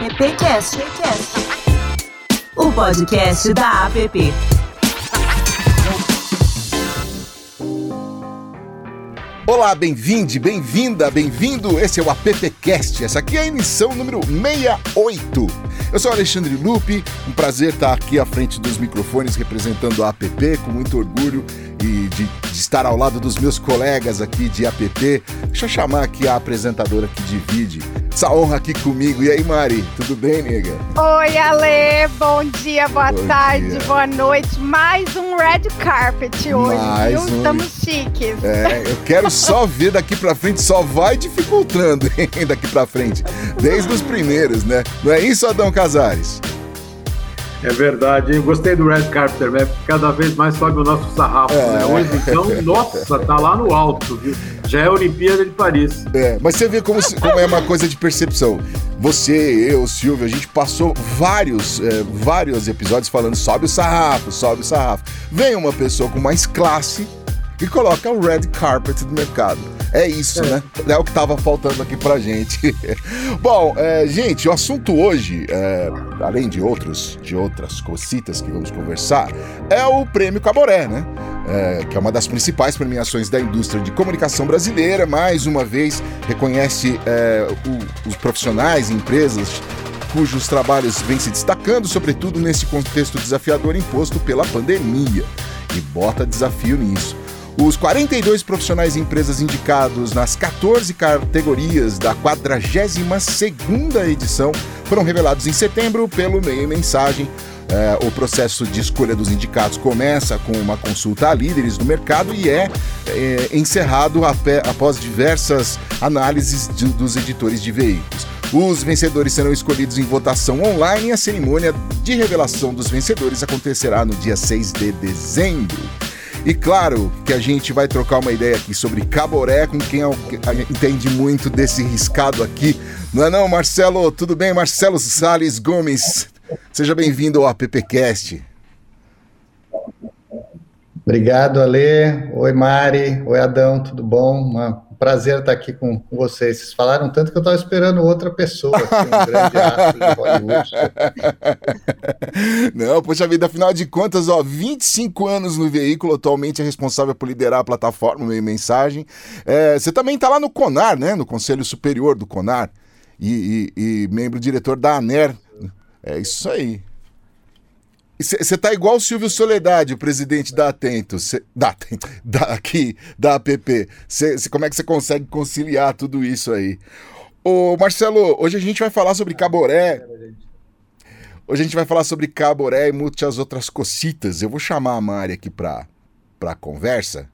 AppCast, o podcast da App. Olá, bem-vinde, bem-vinda, bem-vindo. Esse é o AppCast. Essa aqui é a emissão número 68. Eu sou Alexandre Lupe, um prazer estar aqui à frente dos microfones representando a App com muito orgulho e de, de, estar ao lado dos meus colegas aqui de app. Deixa eu chamar aqui a apresentadora que divide essa honra aqui comigo. E aí, Mari, tudo bem, nega? Oi, Ale, bom dia, boa bom tarde, dia. boa noite. Mais um red carpet hoje, Mais viu? Um... Estamos chiques. É, eu quero só ver daqui pra frente, só vai dificultando hein, daqui pra frente. Desde os primeiros, né? Não é isso, Adão Casares? É verdade, hein? Gostei do Red Carpenter, né? Cada vez mais sobe o nosso sarrafo, é. né? Hoje, então, nossa, tá lá no alto, viu? Já é a Olimpíada de Paris. É, mas você vê como, como é uma coisa de percepção. Você, eu, Silvio, a gente passou vários, é, vários episódios falando sobe o sarrafo, sobe o sarrafo. Vem uma pessoa com mais classe e coloca o red carpet do mercado. É isso, é. né? É o que tava faltando aqui pra gente. Bom, é, gente, o assunto hoje, é, além de outros, de outras cositas que vamos conversar, é o Prêmio Caboré, né? É, que é uma das principais premiações da indústria de comunicação brasileira. Mais uma vez, reconhece é, o, os profissionais e empresas cujos trabalhos vêm se destacando, sobretudo nesse contexto desafiador imposto pela pandemia. E bota desafio nisso. Os 42 profissionais e empresas indicados nas 14 categorias da 42ª edição foram revelados em setembro pelo Meio Mensagem. É, o processo de escolha dos indicados começa com uma consulta a líderes do mercado e é, é encerrado após diversas análises de, dos editores de veículos. Os vencedores serão escolhidos em votação online e a cerimônia de revelação dos vencedores acontecerá no dia 6 de dezembro. E claro que a gente vai trocar uma ideia aqui sobre Caboré com quem entende muito desse riscado aqui. Não é não, Marcelo? Tudo bem? Marcelo Sales Gomes. Seja bem-vindo ao AppCast. Obrigado, Ale. Oi, Mari. Oi, Adão. Tudo bom? Uma prazer estar aqui com, vocês. Vocês falaram tanto que eu estava esperando outra pessoa, assim, um grande astro de Hollywood. Não, poxa vida, afinal de contas, ó, 25 anos no veículo, atualmente é responsável por liderar a plataforma Meio Mensagem. É, você também está lá no CONAR, né? No Conselho Superior do CONAR. E, e, e membro diretor da ANER. É isso aí. Você tá igual o Silvio Soledade, o presidente da Atento, cê, da, da, aqui, da APP. Cê, cê, como é que você consegue conciliar tudo isso aí? Ô, Marcelo, hoje a gente vai falar sobre Caboré. Hoje a gente vai falar sobre Caboré e muitas outras cocitas. Eu vou chamar a Mari aqui para a conversa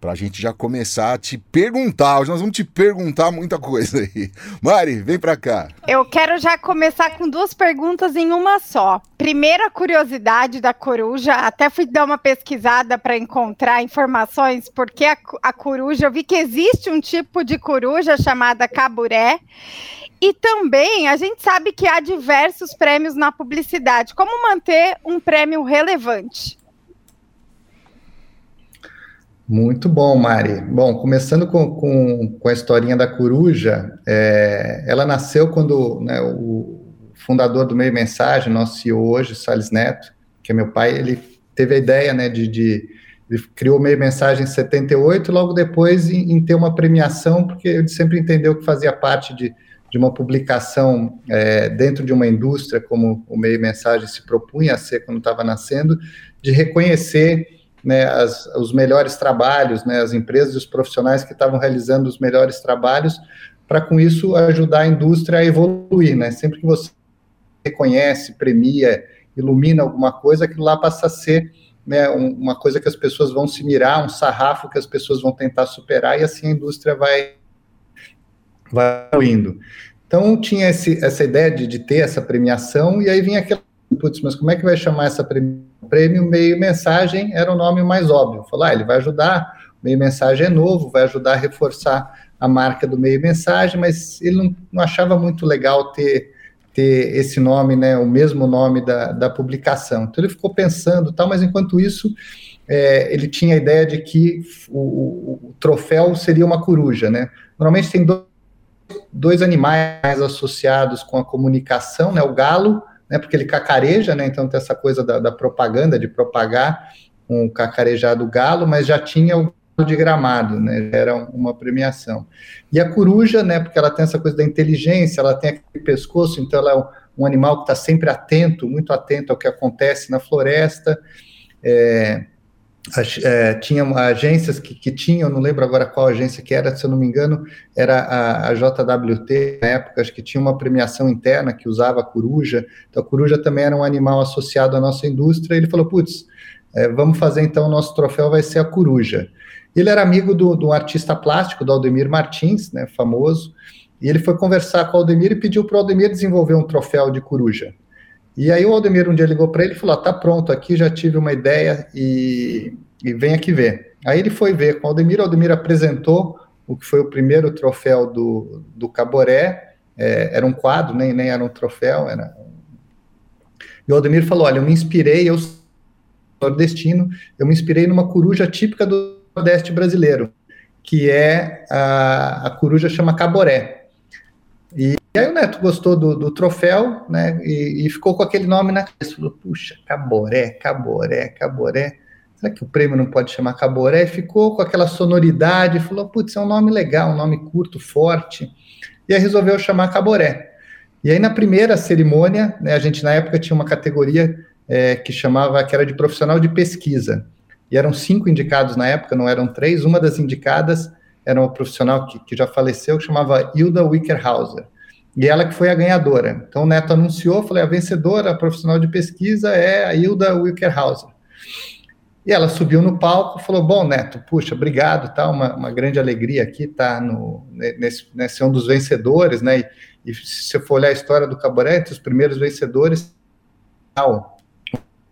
para a gente já começar a te perguntar. Hoje nós vamos te perguntar muita coisa aí. Mari, vem para cá. Eu quero já começar com duas perguntas em uma só. Primeira curiosidade da coruja, até fui dar uma pesquisada para encontrar informações, porque a, a coruja, eu vi que existe um tipo de coruja chamada caburé. E também a gente sabe que há diversos prêmios na publicidade. Como manter um prêmio relevante? Muito bom, Mari. Bom, começando com, com, com a historinha da coruja, é, ela nasceu quando né, o fundador do Meio Mensagem, nosso CEO hoje, Salles Neto, que é meu pai, ele teve a ideia né, de, de ele criou o Meio Mensagem em 78, logo depois em, em, ter uma premiação, porque ele sempre entendeu que fazia parte de, de uma publicação é, dentro de uma indústria, como o Meio Mensagem se propunha a ser quando estava nascendo, de reconhecer né, as, os melhores trabalhos, né, as empresas e os profissionais que estavam realizando os melhores trabalhos, para com isso ajudar a indústria a evoluir. Né? Sempre que você reconhece, premia, ilumina alguma coisa, aquilo lá passa a ser né, um, uma coisa que as pessoas vão se mirar, um sarrafo que as pessoas vão tentar superar, e assim a indústria vai, vai. Então tinha esse, essa ideia de, de ter essa premiação, e aí vinha aquela, putz, mas como é que vai chamar essa premiação? Prêmio Meio Mensagem era o nome mais óbvio. Falar, ah, ele vai ajudar, o Meio Mensagem é novo, vai ajudar a reforçar a marca do Meio Mensagem, mas ele não, não achava muito legal ter, ter esse nome, né, o mesmo nome da, da publicação. Então ele ficou pensando, tal, mas enquanto isso é, ele tinha a ideia de que o, o, o, troféu seria uma coruja, né? Normalmente tem dois dois animais associados com a comunicação, né? O galo, né? Porque ele cacareja, né? Então tem essa coisa da, da propaganda, de propagar o cacarejado galo, mas já tinha o de gramado, né? Era uma premiação. E a coruja, né? Porque ela tem essa coisa da inteligência, ela tem aquele pescoço, então ela é um, um animal que está sempre atento, muito atento ao que acontece na floresta. É, é, tinha agências que, que tinham, não lembro agora qual agência que era, se eu não me engano, era a, a, JWT, na época, acho que tinha uma premiação interna que usava a coruja, então a coruja também era um animal associado à nossa indústria, ele falou, putz, é, vamos fazer então, o nosso troféu vai ser a coruja. Ele era amigo do, do artista plástico, do Aldemir Martins, né, famoso, e ele foi conversar com o Aldemir e pediu para o Aldemir desenvolver um troféu de coruja. E aí o Aldemir um dia ligou para ele e falou: tá pronto aqui, já tive uma ideia e, e vem aqui ver. Aí ele foi ver com o Aldemir, o Aldemir apresentou o que foi o primeiro troféu do, do Caboré, é, era um quadro, nem, nem era um troféu, era... E o Aldemir falou, olha, eu me inspirei, eu sou nordestino, eu me inspirei numa coruja típica do Nordeste brasileiro, que é a, a coruja chama Caboré. E e aí o Neto gostou do, do troféu, né? E, e, ficou com aquele nome na cabeça. Falou, puxa, Caboré, Caboré, Caboré. Será que o prêmio não pode chamar Caboré? Ficou com aquela sonoridade, falou, putz, é um nome legal, um nome curto, forte. E aí resolveu chamar Caboré. E aí na primeira cerimônia, né, a gente na época tinha uma categoria é, que chamava, que era de profissional de pesquisa. E eram cinco indicados na época, não eram três. Uma das indicadas era uma profissional que, que já faleceu, que chamava Hilda Wickerhauser. E ela que foi a ganhadora. Então o Neto anunciou, falei, a vencedora, a profissional de pesquisa é a Hilda Wickerhauser. E ela subiu no palco e falou, bom, Neto, puxa, obrigado, tá, uma, uma grande alegria aqui tá no, nesse, nesse um dos vencedores, né, e, e, se você for olhar a história do entre os primeiros vencedores, Otávio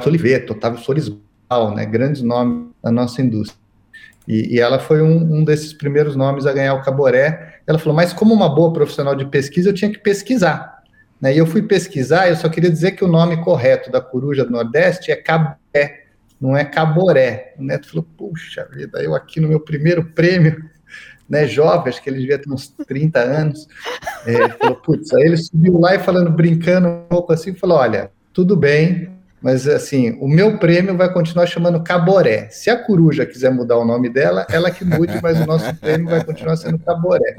Oliveto, Otávio Solisbal, né, grandes nomes da nossa indústria. E, e ela foi um, um, desses primeiros nomes a ganhar o Caboré. Ela falou, mas como uma boa profissional de pesquisa, eu tinha que pesquisar. Né? E eu fui pesquisar, eu só queria dizer que o nome correto da coruja do Nordeste é Caboré, não é Caboré. O Neto falou, puxa vida, eu aqui no meu primeiro prêmio, né, jovem, acho que ele devia ter uns 30 anos, é, falou, putz, aí ele subiu lá e falando, brincando um pouco assim, falou, olha, tudo bem, mas, assim, o meu prêmio vai continuar chamando Caboré. Se a coruja quiser mudar o nome dela, ela que mude, mas o nosso prêmio vai continuar sendo Caboré.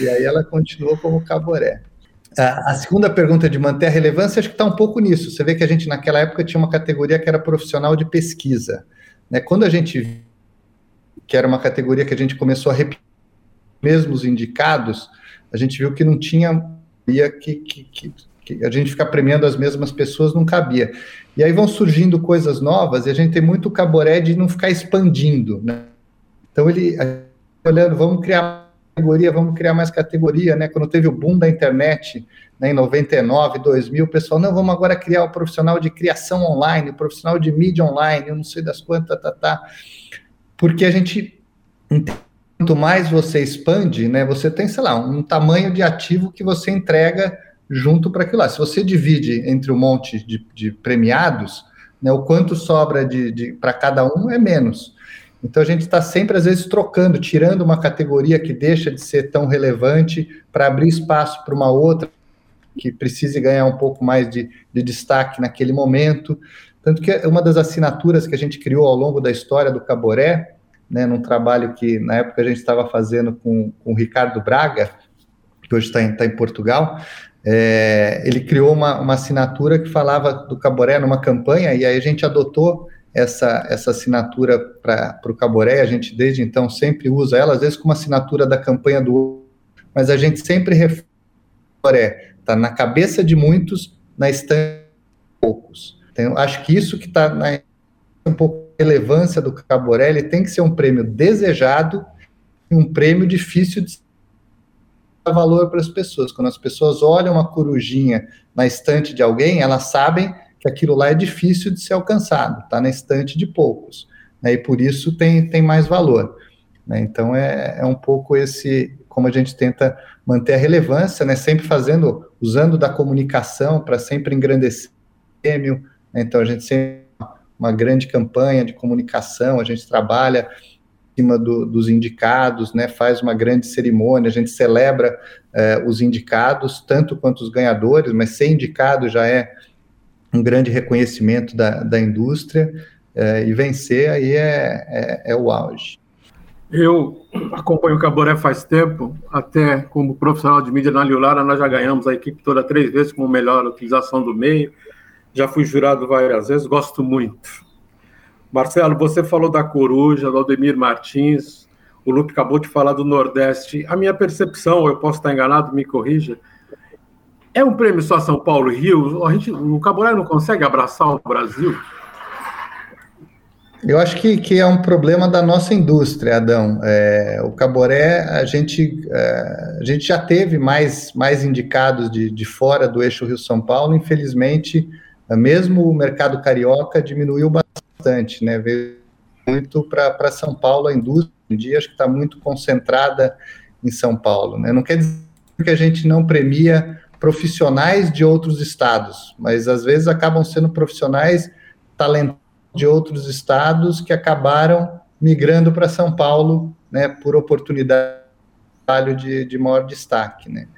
E aí ela continua como Caboré. A, segunda pergunta de manter a relevância, acho que está um pouco nisso. Você vê que a gente, naquela época, tinha uma categoria que era profissional de pesquisa. Né? Quando a gente que era uma categoria que a gente começou a repetir mesmos indicados, a gente viu que não tinha que, que, que que a gente ficar premiando as mesmas pessoas não cabia. E aí vão surgindo coisas novas e a gente tem muito caboré de não ficar expandindo, né? Então ele olhando, vamos criar categoria, vamos criar mais categoria, né? Quando teve o boom da internet, né, em 99, 2000, o pessoal, não, vamos agora criar o profissional de criação online, o profissional de mídia online, eu não sei das quantas, tá, tá, tá. Porque a gente quanto mais você expande, né, você tem, sei lá, um tamanho de ativo que você entrega junto para aquilo lá. Se você divide entre um monte de, de premiados, né, o quanto sobra de, de para cada um é menos. Então a gente está sempre, às vezes, trocando, tirando uma categoria que deixa de ser tão relevante para abrir espaço para uma outra que precise ganhar um pouco mais de, de destaque naquele momento. Tanto que uma das assinaturas que a gente criou ao longo da história do Caboré, né, num trabalho que na época a gente estava fazendo com, com o Ricardo Braga, que hoje está em, tá em Portugal, é, ele criou uma, uma assinatura que falava do Caboré numa campanha, e aí a gente adotou essa, essa assinatura para o Caboré, a gente desde então sempre usa ela, às vezes como assinatura da campanha do mas a gente sempre refere, está na cabeça de muitos, na estante de poucos. Então, acho que isso que está na um pouco relevância do Caboré, ele tem que ser um prêmio desejado e um prêmio difícil de valor para as pessoas. Quando as pessoas olham uma corujinha na estante de alguém, elas sabem aquilo lá é difícil de ser alcançado, está na estante de poucos. Né, e por isso tem, tem mais valor. Né, então é, é um pouco esse como a gente tenta manter a relevância, né, sempre fazendo, usando da comunicação para sempre engrandecer o prêmio. Né, então a gente sempre uma grande campanha de comunicação, a gente trabalha cima do, dos indicados, né, faz uma grande cerimônia, a gente celebra eh, os indicados, tanto quanto os ganhadores, mas ser indicado já é um grande reconhecimento da, da indústria, eh, e vencer aí é, é, é, o auge. Eu acompanho o Caboré faz tempo, até como profissional de mídia na Liulara, nós já ganhamos a equipe toda três vezes como melhor utilização do meio, já fui jurado várias vezes, gosto muito. Marcelo, você falou da Coruja, do Aldemir Martins, o Lupe acabou de falar do Nordeste. A minha percepção, eu posso estar enganado, me corrija, é um prêmio só São Paulo e Rio? A gente, o Caboré não consegue abraçar o Brasil? Eu acho que, que é um problema da nossa indústria, Adão. É, o Caboré, a gente, é, a gente já teve mais, mais indicados de, de fora do eixo Rio-São Paulo, infelizmente, mesmo o mercado carioca diminuiu bastante né? Veio muito para São Paulo, a indústria em dia acho que está muito concentrada em São Paulo, né? Não quer dizer que a gente não premia profissionais de outros estados, mas às vezes acabam sendo profissionais talentosos de outros estados que acabaram migrando para São Paulo, né, por oportunidade de, de maior destaque, né.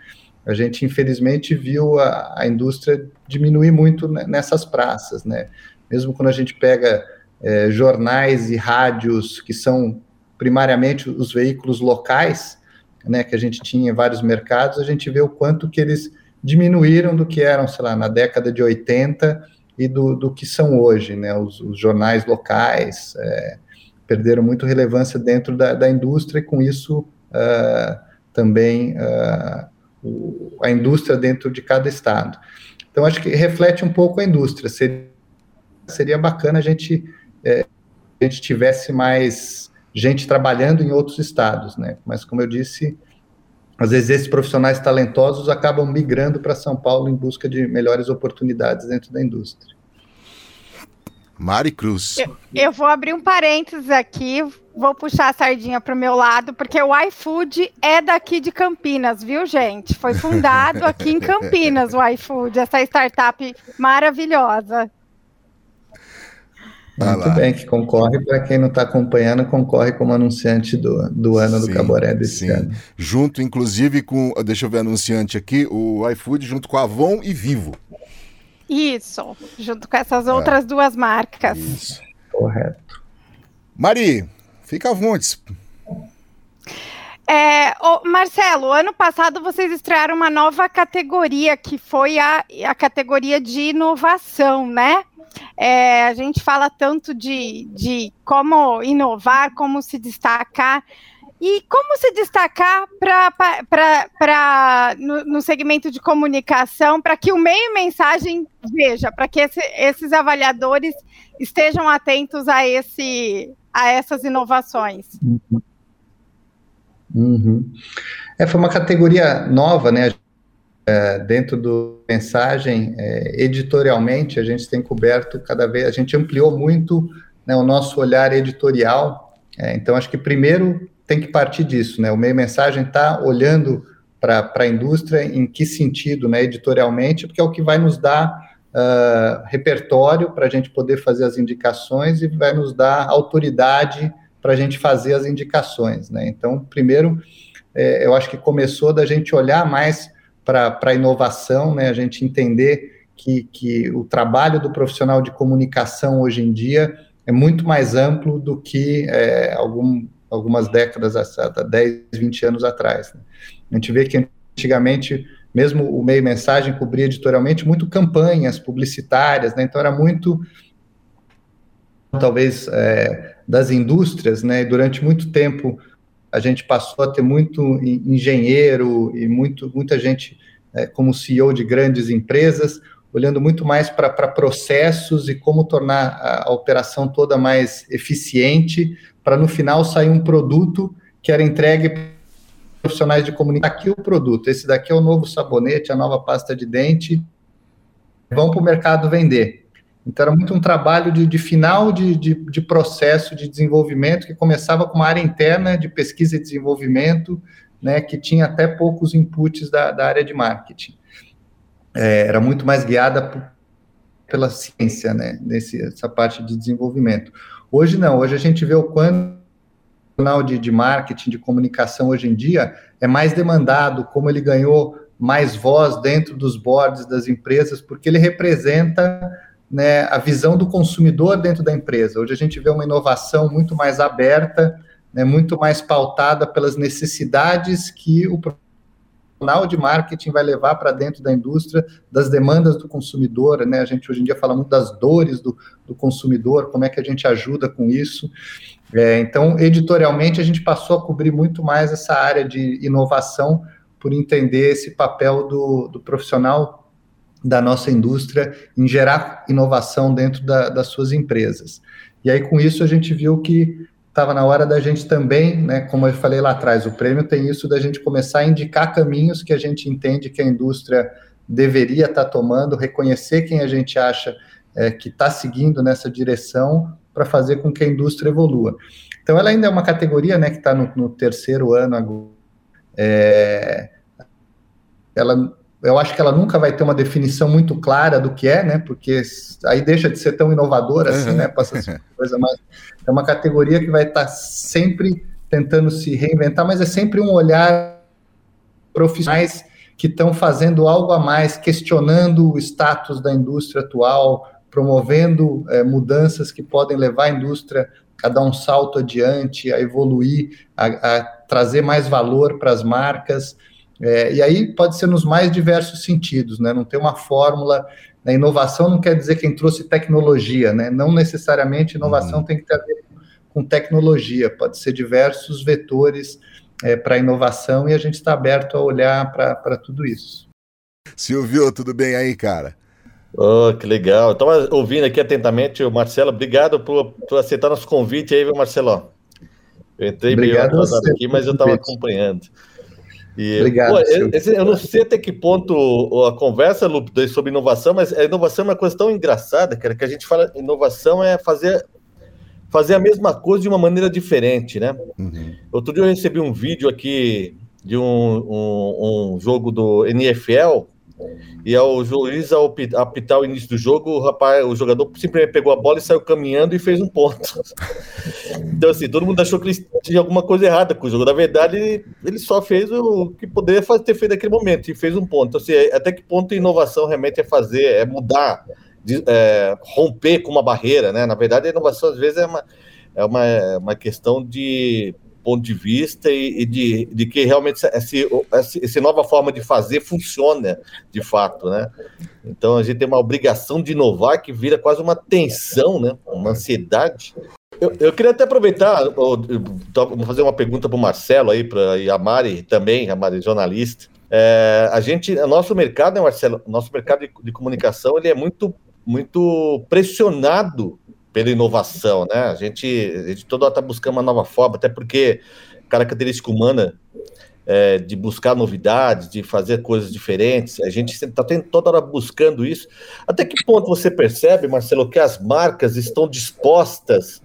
A gente, infelizmente, viu a, a indústria diminuir muito nessas praças, né. Mesmo quando a gente pega é, jornais e rádios que são primariamente os veículos locais, né, que a gente tinha em vários mercados, a gente vê o quanto que eles diminuíram do que eram, sei lá, na década de 80 e do, do que são hoje, né, os, os jornais locais é, perderam muito relevância dentro da, da indústria e com isso uh, também uh, o, a indústria dentro de cada estado. Então, acho que reflete um pouco a indústria, seria, seria bacana a gente é, a gente tivesse mais gente trabalhando em outros estados, né? Mas como eu disse, às vezes esses profissionais talentosos acabam migrando para São Paulo em busca de melhores oportunidades dentro da indústria. Mari Cruz. Eu, eu vou abrir um parênteses aqui, vou puxar a sardinha para o meu lado, porque o iFood é daqui de Campinas, viu, gente? Foi fundado aqui em Campinas o iFood, essa startup maravilhosa. Muito bem, que concorre, para quem não está acompanhando, concorre como anunciante do, do ano sim, do Caboré desse sim. ano. Junto, inclusive, com, deixa eu ver anunciante aqui, o iFood, junto com a Avon e Vivo. Isso, junto com essas é. outras duas marcas. Isso. Correto. Mari, fica à vontade. É, oh, Marcelo, ano passado vocês estrearam uma nova categoria, que foi a, a categoria de inovação, né? É, a gente fala tanto de, de como inovar, como se destacar. E como se destacar no, no segmento de comunicação, para que o meio mensagem veja, para que esse, esses avaliadores estejam atentos a, esse, a essas inovações? Uhum. É, foi uma categoria nova, né? É, dentro do mensagem, é, editorialmente, a gente tem coberto cada vez, a gente ampliou muito né, o nosso olhar editorial. É, então, acho que primeiro tem que partir disso, né? O meio mensagem está olhando para a indústria em que sentido, né, editorialmente, porque é o que vai nos dar uh, repertório para a gente poder fazer as indicações e vai nos dar autoridade para a gente fazer as indicações, né? Então, primeiro, é, eu acho que começou da gente olhar mais para a inovação, né? A gente entender que, que o trabalho do profissional de comunicação hoje em dia é muito mais amplo do que é, algum, algumas décadas, 10, 20 anos atrás. Né? A gente vê que antigamente, mesmo o meio mensagem cobria editorialmente muito campanhas publicitárias, né? então era muito, talvez, é, das indústrias, né? E durante muito tempo a gente passou a ter muito engenheiro e muito, muita gente é, como CEO de grandes empresas, olhando muito mais para processos e como tornar a, a operação toda mais eficiente, para no final sair um produto que era entregue para profissionais de comunicação. Aqui o produto, esse daqui é o novo sabonete, a nova pasta de dente, vão para o mercado vender. Então, era muito um trabalho de, de final de, de, de, processo de desenvolvimento que começava com uma área interna de pesquisa e desenvolvimento, né, que tinha até poucos inputs da, da área de marketing. É, era muito mais guiada por, pela ciência, né, nesse, essa parte de desenvolvimento. Hoje não, hoje a gente vê o quanto profissional de, de marketing, de comunicação hoje em dia é mais demandado, como ele ganhou mais voz dentro dos boards das empresas, porque ele representa né, a visão do consumidor dentro da empresa. Hoje a gente vê uma inovação muito mais aberta, né, muito mais pautada pelas necessidades que o profissional de marketing vai levar para dentro da indústria, das demandas do consumidor, né? A gente hoje em dia fala muito das dores do, do consumidor, como é que a gente ajuda com isso. É, então, editorialmente, a gente passou a cobrir muito mais essa área de inovação por entender esse papel do, do profissional da nossa indústria em gerar inovação dentro da, das suas empresas. E aí, com isso, a gente viu que estava na hora da gente também, né, como eu falei lá atrás, o prêmio tem isso da gente começar a indicar caminhos que a gente entende que a indústria deveria estar tá tomando, reconhecer quem a gente acha é, que está seguindo nessa direção para fazer com que a indústria evolua. Então, ela ainda é uma categoria né, que está no, no, terceiro ano agora. É, ela eu acho que ela nunca vai ter uma definição muito clara do que é, né? Porque aí deixa de ser tão inovadora assim, né? Passa a ser coisa mais. É uma categoria que vai estar sempre tentando se reinventar, mas é sempre um olhar profissionais que estão fazendo algo a mais, questionando o status da indústria atual, promovendo é, mudanças que podem levar a indústria a dar um salto adiante, a evoluir, a, a trazer mais valor para as marcas. É, e aí pode ser nos mais diversos sentidos, né? Não tem uma fórmula. Né? Inovação não quer dizer quem trouxe tecnologia, né? Não necessariamente inovação uhum. tem que ter a ver com tecnologia, pode ser diversos vetores é, para inovação e a gente está aberto a olhar para tudo isso. Silvio, tudo bem aí, cara? Oh, que legal. Estava ouvindo aqui atentamente o Marcelo. Obrigado por, por aceitar nosso convite aí, viu, Marcelo? Eu entrei Obrigado meio atrasado aqui, mas eu estava acompanhando. E, Obrigado. Pô, eu, eu, não sei até que ponto a conversa, Lupe, sobre inovação, mas a inovação é uma coisa tão engraçada, cara, que a gente fala inovação é fazer, fazer a mesma coisa de uma maneira diferente, né? Uhum. Outro dia eu recebi um vídeo aqui de um, um, um jogo do NFL e ao juiz ao apitar o início do jogo, o rapaz, o jogador simplesmente pegou a bola e saiu caminhando e fez um ponto. Então, assim, todo mundo achou que ele tinha alguma coisa errada com o jogo. Na verdade, ele, só fez o que poderia fazer, ter feito naquele momento e fez um ponto. Então, assim, até que ponto a inovação realmente é fazer, é mudar, de, é, romper com uma barreira, né? Na verdade, a inovação às vezes é uma, é uma, é uma questão de ponto de vista e, e de, de, que realmente essa, nova forma de fazer funciona de fato, né? Então a gente tem uma obrigação de inovar que vira quase uma tensão, né? Uma ansiedade. Eu, eu queria até aproveitar, vou fazer uma pergunta para o Marcelo aí, para a Mari também, a Mari jornalista. É, a gente, nosso mercado, né, Marcelo, nosso mercado de, de comunicação, ele é muito, muito pressionado pela inovação, né? A gente, a gente toda hora está buscando uma nova forma, até porque característica humana é, de buscar novidades, de fazer coisas diferentes, a gente está toda hora buscando isso. Até que ponto você percebe, Marcelo, que as marcas estão dispostas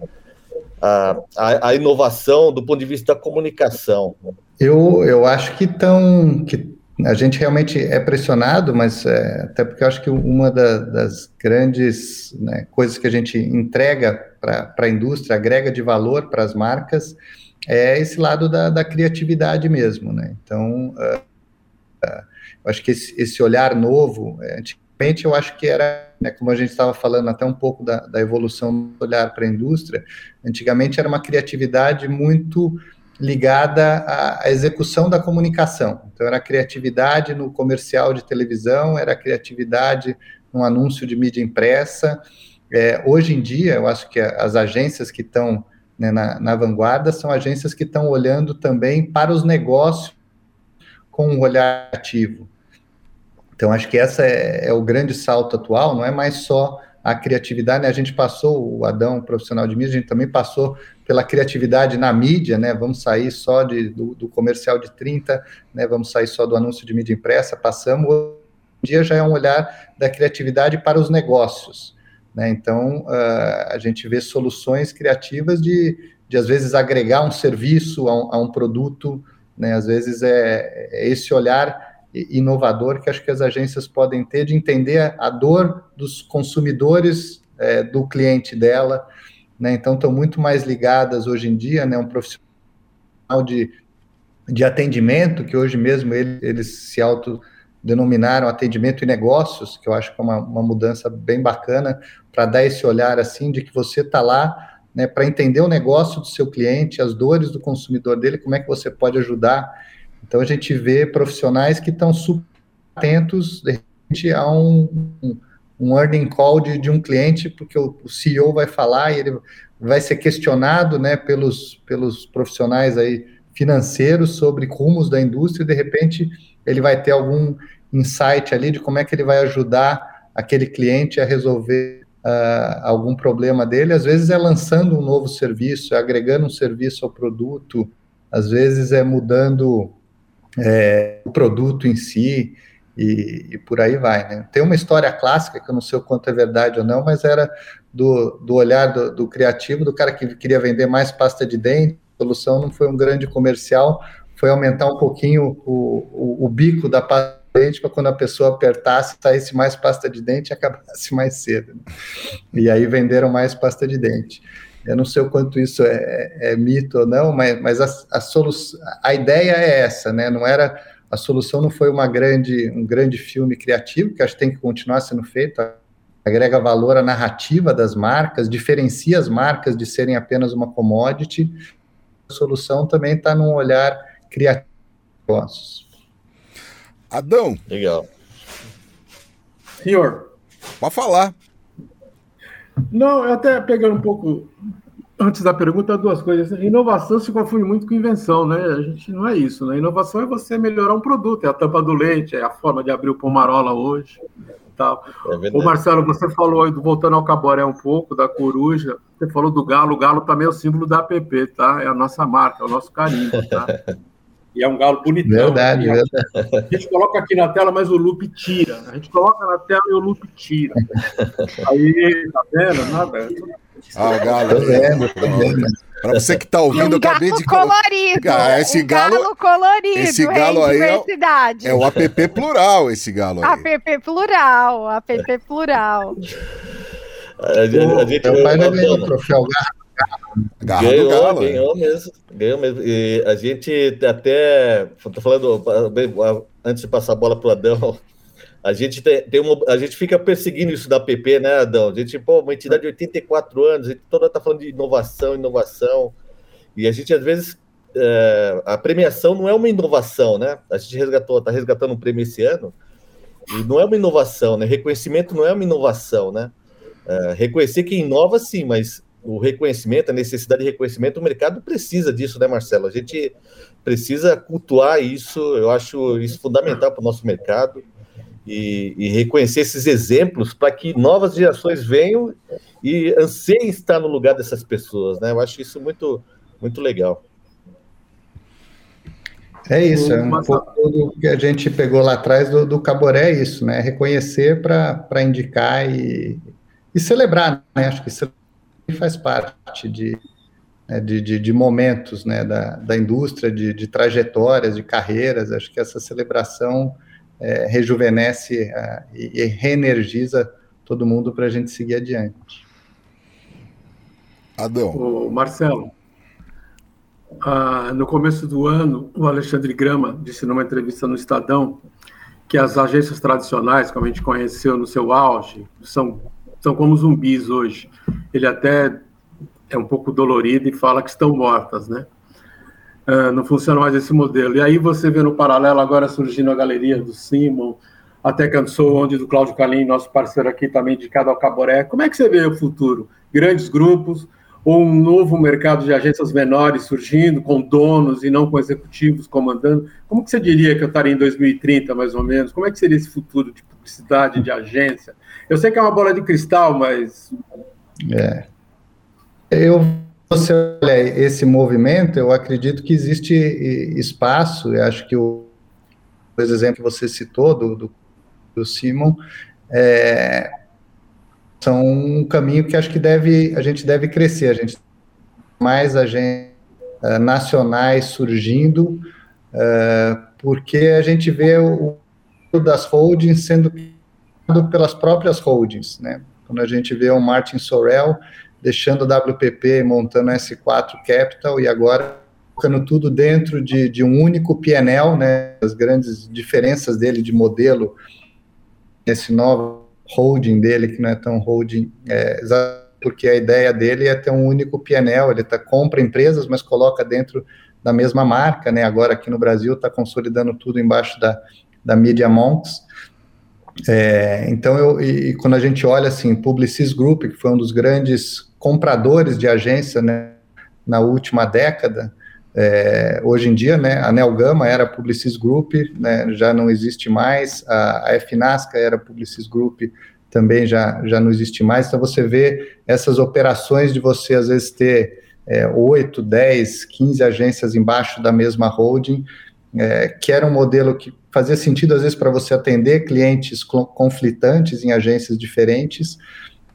à, inovação do ponto de vista da comunicação? Eu, eu acho que estão que a gente realmente é pressionado, mas é, até porque eu acho que uma da, das grandes né, coisas que a gente entrega para a indústria, agrega de valor para as marcas, é esse lado da, da criatividade mesmo. Né? Então, uh, uh, eu acho que esse, esse olhar novo, é, antigamente eu acho que era, né, como a gente estava falando até um pouco da, da evolução do olhar para a indústria, antigamente era uma criatividade muito ligada à, execução da comunicação. Então, era criatividade no comercial de televisão, era criatividade no anúncio de mídia impressa. É, hoje em dia, eu acho que as agências que estão né, na, na, vanguarda são agências que estão olhando também para os negócios com um olhar ativo. Então, acho que essa é, é o grande salto atual, não é mais só a criatividade, né? A gente passou, o Adão, profissional de mídia, a gente também passou pela criatividade na mídia, né? Vamos sair só de, do, do, comercial de 30, né? Vamos sair só do anúncio de mídia impressa, passamos. Hoje em dia já é um olhar da criatividade para os negócios, né? Então, uh, a gente vê soluções criativas de, de às vezes, agregar um serviço a um, a um produto, né? Às vezes é, é esse olhar inovador que acho que as agências podem ter de entender a dor dos consumidores é, do cliente dela, né? Então estão muito mais ligadas hoje em dia, né? Um profissional de, de atendimento, que hoje mesmo eles, eles se autodenominaram atendimento e negócios, que eu acho que é uma, uma mudança bem bacana para dar esse olhar assim de que você está lá né, para entender o negócio do seu cliente, as dores do consumidor dele, como é que você pode ajudar. Então a gente vê profissionais que estão super atentos de repente, a um, um, um earning call de, de, um cliente, porque o, o, CEO vai falar e ele vai ser questionado né, pelos, pelos profissionais aí financeiros sobre rumos da indústria, e de repente ele vai ter algum insight ali de como é que ele vai ajudar aquele cliente a resolver uh, algum problema dele, às vezes é lançando um novo serviço, é agregando um serviço ao produto, às vezes é mudando é, o produto em si, e, e, por aí vai. Né? Tem uma história clássica, que eu não sei o quanto é verdade ou não, mas era do, do olhar do, do criativo, do cara que queria vender mais pasta de dente, a solução não foi um grande comercial, foi aumentar um pouquinho o, o, o bico da pasta dente para quando a pessoa apertasse, saísse mais pasta de dente e acabasse mais cedo. Né? E aí venderam mais pasta de dente. Eu não sei o quanto isso é, é, é mito ou não, mas, mas a, a, solução, a ideia é essa, né? Não era a solução não foi uma grande, um grande filme criativo, que acho que tem que continuar sendo feito, agrega valor à narrativa das marcas, diferencia as marcas de serem apenas uma commodity. A solução também está num olhar criativo. Adão. Legal. Senhor. Pode falar. Não, até pegando um pouco antes da pergunta, duas coisas. Inovação se confunde muito com invenção, né? A gente não é isso, né? Inovação é você melhorar um produto, é a tampa do leite, é a forma de abrir o pomarola hoje. Tal. É Ô Marcelo, você falou, voltando ao caboré um pouco, da coruja, você falou do galo, o galo também é o símbolo da app, tá? É a nossa marca, é o nosso carimbo, tá? E é um galo bonitão. Verdade, né? verdade. A gente coloca aqui na tela, mas o loop tira. A gente coloca na tela e o loop tira. Aí, tá vendo? Nada. Ah, o galo. Tô vendo, tô vendo. Pra você que tá ouvindo, um eu acabei de colorido. Ah, esse um galo, galo colorido. Esse galo aí é, é, o app plural, esse galo aí. App plural, app plural. A gente, a gente, Meu pai ganhou o troféu galo. Garra ganhou, galo, ganhou mesmo, ganhou mesmo. E a gente até, tô falando, antes de passar a bola pro Adão, a gente tem, tem uma, a gente fica perseguindo isso da PP, né, Adão? A gente, pô, uma entidade de 84 anos, a gente toda tá falando de inovação, inovação, e a gente às vezes é, a premiação não é uma inovação, né? A gente resgatou, tá resgatando um prêmio esse ano, e não é uma inovação, né? Reconhecimento não é uma inovação, né? É, reconhecer que inova sim, mas o reconhecimento, a necessidade de reconhecimento, o mercado precisa disso, né, Marcelo? A gente precisa cultuar isso, eu acho isso fundamental para o nosso mercado e, e, reconhecer esses exemplos para que novas gerações venham e anseiem estar no lugar dessas pessoas, né? Eu acho isso muito, muito legal. É isso, é um pouco do que a gente pegou lá atrás do, do Caboré, é isso, né? Reconhecer para indicar e, e celebrar, né? Acho que celebrar faz parte de, né, de, de, de, momentos né, da, da indústria, de, de, trajetórias, de carreiras. Acho que essa celebração é, rejuvenesce é, e, e reenergiza todo mundo para a gente seguir adiante. Adão. Marcelo, ah, no começo do ano, o Alexandre Grama disse numa entrevista no Estadão que as agências tradicionais, como a gente conheceu no seu auge, são são como zumbis hoje. Ele até é um pouco dolorido e fala que estão mortas, né? Uh, não funciona mais esse modelo. E aí você vê no paralelo agora surgindo a galeria do Simon, até cansou onde do Cláudio Calim, nosso parceiro aqui também indicado ao Caboré. Como é que você vê o futuro? Grandes grupos ou um novo mercado de agências menores surgindo, com donos e não com executivos comandando? Como que você diria que eu estaria em 2030, mais ou menos? Como é que seria esse futuro de publicidade, de agência? Eu sei que é uma bola de cristal, mas. É. Eu, você olha esse movimento, eu acredito que existe espaço, eu acho que o por exemplo que você citou do, do, do Simon, é, são um caminho que acho que deve, a gente deve crescer, a gente mais agentes uh, nacionais surgindo, uh, porque a gente vê o, das holdings sendo pelas próprias holdings, né? Quando a gente vê o Martin Sorrell deixando o WPP, montando S4 Capital e agora colocando tudo dentro de, de um único PNL, né, as grandes diferenças dele de modelo, esse novo holding dele, que não é tão holding, é, porque a ideia dele é ter um único PNL, ele tá, compra empresas, mas coloca dentro da mesma marca, né, agora aqui no Brasil está consolidando tudo embaixo da, da Media Monks, é, então, eu, e, quando a gente olha assim, Publicis Group, que foi um dos grandes compradores de agência né, na última década, é, hoje em dia, né, a Nelgama era Publicis Group, né, já não existe mais, a, a FNASCA era Publicis Group, também já, já não existe mais, então você vê essas operações de você, às vezes, ter é, 8, 10, 15 agências embaixo da mesma holding, é, que era um modelo que fazia sentido, às vezes, para você atender clientes conflitantes em agências diferentes,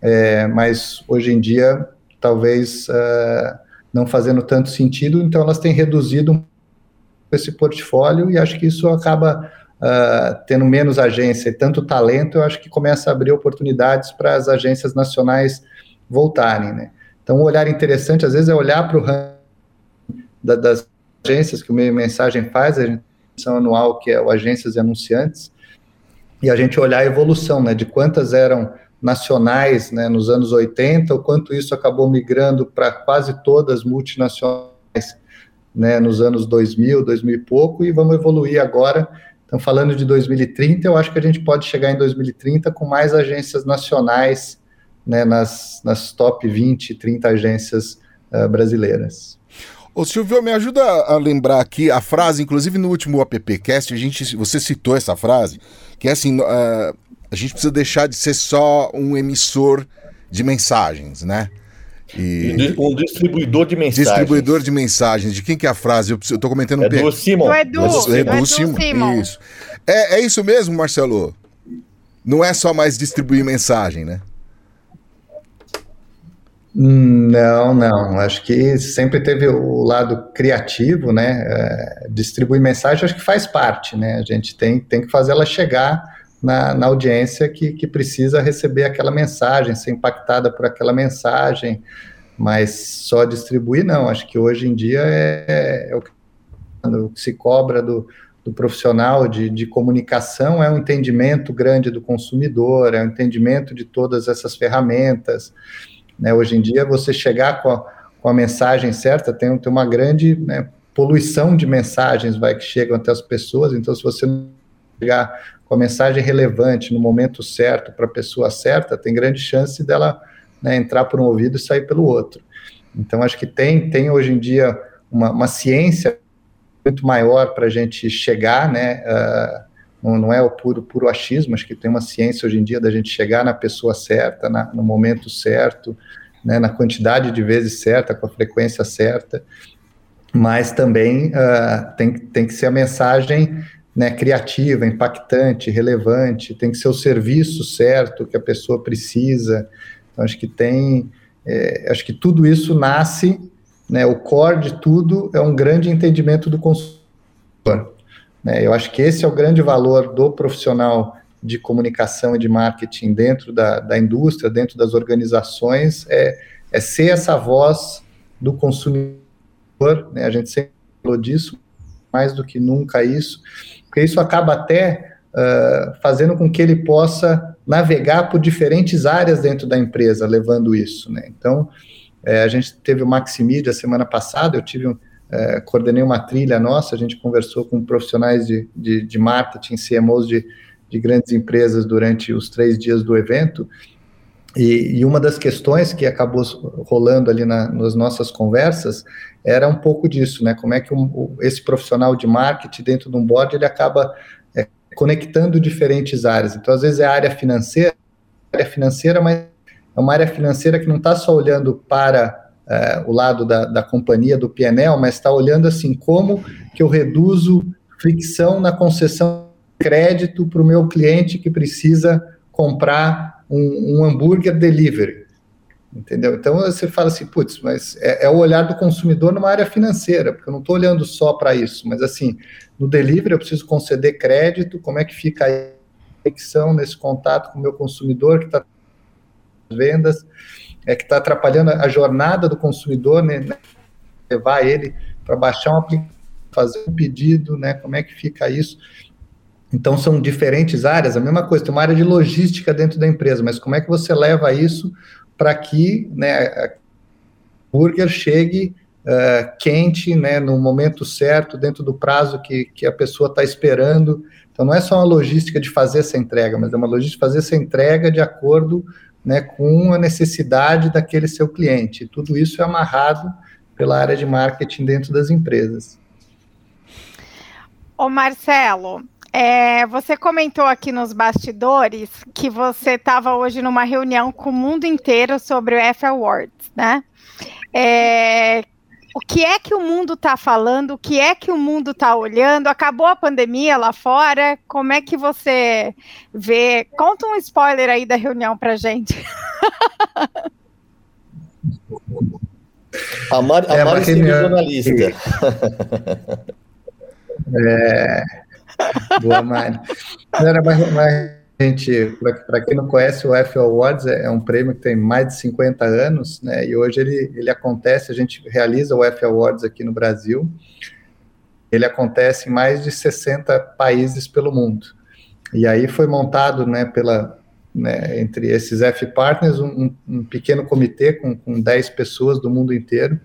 é, mas hoje em dia, talvez uh, não fazendo tanto sentido, então elas têm reduzido esse portfólio e acho que isso acaba uh, tendo menos agência e tanto talento, eu acho que começa a abrir oportunidades para as agências nacionais voltarem, né? Então, um olhar interessante, às vezes, é olhar para o da, das agências que o meio mensagem faz, a gente anual, que é o Agências e Anunciantes, e a gente olhar a evolução, né, de quantas eram nacionais, né, nos anos 80, o quanto isso acabou migrando para quase todas multinacionais, né, nos anos 2000, 2000 e pouco, e vamos evoluir agora. Então, falando de 2030, eu acho que a gente pode chegar em 2030 com mais agências nacionais, né, nas, nas top 20, 30 agências uh, brasileiras. Ô Silvio, me ajuda a lembrar aqui a frase, inclusive no último AppCast, a gente, você citou essa frase, que é assim, uh, a gente precisa deixar de ser só um emissor de mensagens, né? E... Um distribuidor de mensagens. Distribuidor de mensagens. De quem que é a frase? Eu, estou comentando um é do Simon. É do Edu. É do Simon. Isso. É, é isso mesmo, Marcelo? Não é só mais distribuir mensagem, né? Não, não. Acho que sempre teve o lado criativo, né? É, distribuir mensagem, acho que faz parte, né? A gente tem, tem que fazer ela chegar na, na audiência que, que precisa receber aquela mensagem, ser impactada por aquela mensagem, mas só distribuir, não. Acho que hoje em dia é, é o, que, o que se cobra do, do profissional de, de comunicação é um entendimento grande do consumidor, é um entendimento de todas essas ferramentas. Né? Hoje em dia, você chegar com a, com a mensagem certa, tem, tem uma grande né, poluição de mensagens vai, que chegam até as pessoas, então se você chegar com a mensagem relevante no momento certo para a pessoa certa, tem grande chance dela né, entrar por um ouvido e sair pelo outro. Então, acho que tem, tem hoje em dia uma, uma ciência muito maior para a gente chegar, né? Uh, não, não, é o puro, puro achismo, acho que tem uma ciência hoje em dia da gente chegar na pessoa certa, na, no momento certo, né, na quantidade de vezes certa, com a frequência certa, mas também uh, tem, tem que ser a mensagem né, criativa, impactante, relevante, tem que ser o serviço certo que a pessoa precisa. Então, acho que tem, é, acho que tudo isso nasce, né, o core de tudo é um grande entendimento do consumidor. Né? Eu acho que esse é o grande valor do profissional de comunicação e de marketing dentro da, da indústria, dentro das organizações, é, é ser essa voz do consumidor. Né? A gente sempre falou disso, mais do que nunca isso, porque isso acaba até uh, fazendo com que ele possa navegar por diferentes áreas dentro da empresa, levando isso. Né? Então, é, a gente teve o Maximídia semana passada, eu tive um, é, coordenei uma trilha nossa, a gente conversou com profissionais de, de, de marketing, CMOs de, de grandes empresas durante os três dias do evento, e, e, uma das questões que acabou rolando ali na, nas nossas conversas era um pouco disso, né? Como é que um, esse profissional de marketing dentro de um board ele acaba é, conectando diferentes áreas. Então, às vezes é área financeira, área financeira, mas é uma área financeira que não está só olhando para é, o lado da, da companhia, do PNL, mas está olhando assim, como que eu reduzo fricção na concessão de crédito para o meu cliente que precisa comprar um, um, hambúrguer delivery. Entendeu? Então você fala assim, putz, mas é, é, o olhar do consumidor numa área financeira, porque eu não estou olhando só para isso, mas assim, no delivery eu preciso conceder crédito, como é que fica a fricção nesse contato com o meu consumidor que está vendas é que está atrapalhando a jornada do consumidor, né, né levar ele para baixar um aplicativo, fazer um pedido, né? Como é que fica isso? Então são diferentes áreas, a mesma coisa, tem uma área de logística dentro da empresa, mas como é que você leva isso para que né, o burger chegue uh, quente, né, no momento certo, dentro do prazo que, que a pessoa está esperando. Então não é só uma logística de fazer essa entrega, mas é uma logística de fazer essa entrega de acordo né, com a necessidade daquele seu cliente. Tudo isso é amarrado pela área de marketing dentro das empresas. Ô Marcelo, é, você comentou aqui nos bastidores que você estava hoje numa reunião com o mundo inteiro sobre o F Awards, né? É, o que é que o mundo está falando? O que é que o mundo está olhando? Acabou a pandemia lá fora? Como é que você vê? Conta um spoiler aí da reunião para gente. A Mari, a é Mari jornalista. É, Boa, Mari. Era mais, mais gente, para quem não conhece, o F Awards é, é um prêmio que tem mais de 50 anos, né? E hoje ele, ele acontece, a gente realiza o F Awards aqui no Brasil. Ele acontece em mais de 60 países pelo mundo. E aí foi montado, né, pela, né, entre esses F Partners, um, um pequeno comitê com, com 10 pessoas do mundo inteiro,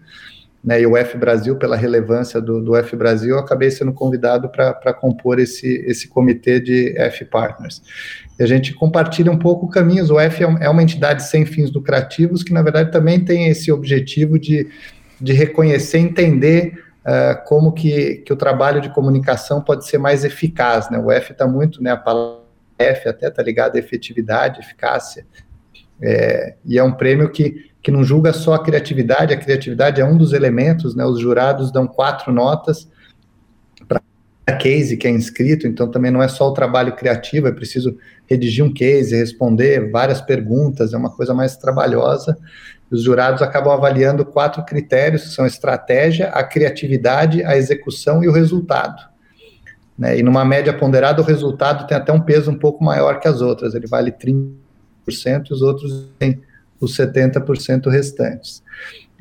né, e o F Brasil, pela relevância do, do F Brasil, eu acabei sendo convidado para compor esse, esse comitê de F Partners. E a gente compartilha um pouco caminhos. O F é, é uma entidade sem fins lucrativos que, na verdade, também tem esse objetivo de, de reconhecer, entender uh, como que, que o trabalho de comunicação pode ser mais eficaz. Né? O F está muito, né, a palavra F até está ligada à efetividade, eficácia. É, e é um prêmio que que não julga só a criatividade, a criatividade é um dos elementos, né? Os jurados dão quatro notas case que é inscrito, então também não é só o trabalho criativo, é preciso redigir um case, responder várias perguntas, é uma coisa mais trabalhosa. Os jurados acabam avaliando quatro critérios, que são a estratégia, a criatividade, a execução e o resultado. Né? E numa média ponderada, o resultado tem até um peso um pouco maior que as outras, ele vale 30% e os outros têm os 70% restantes.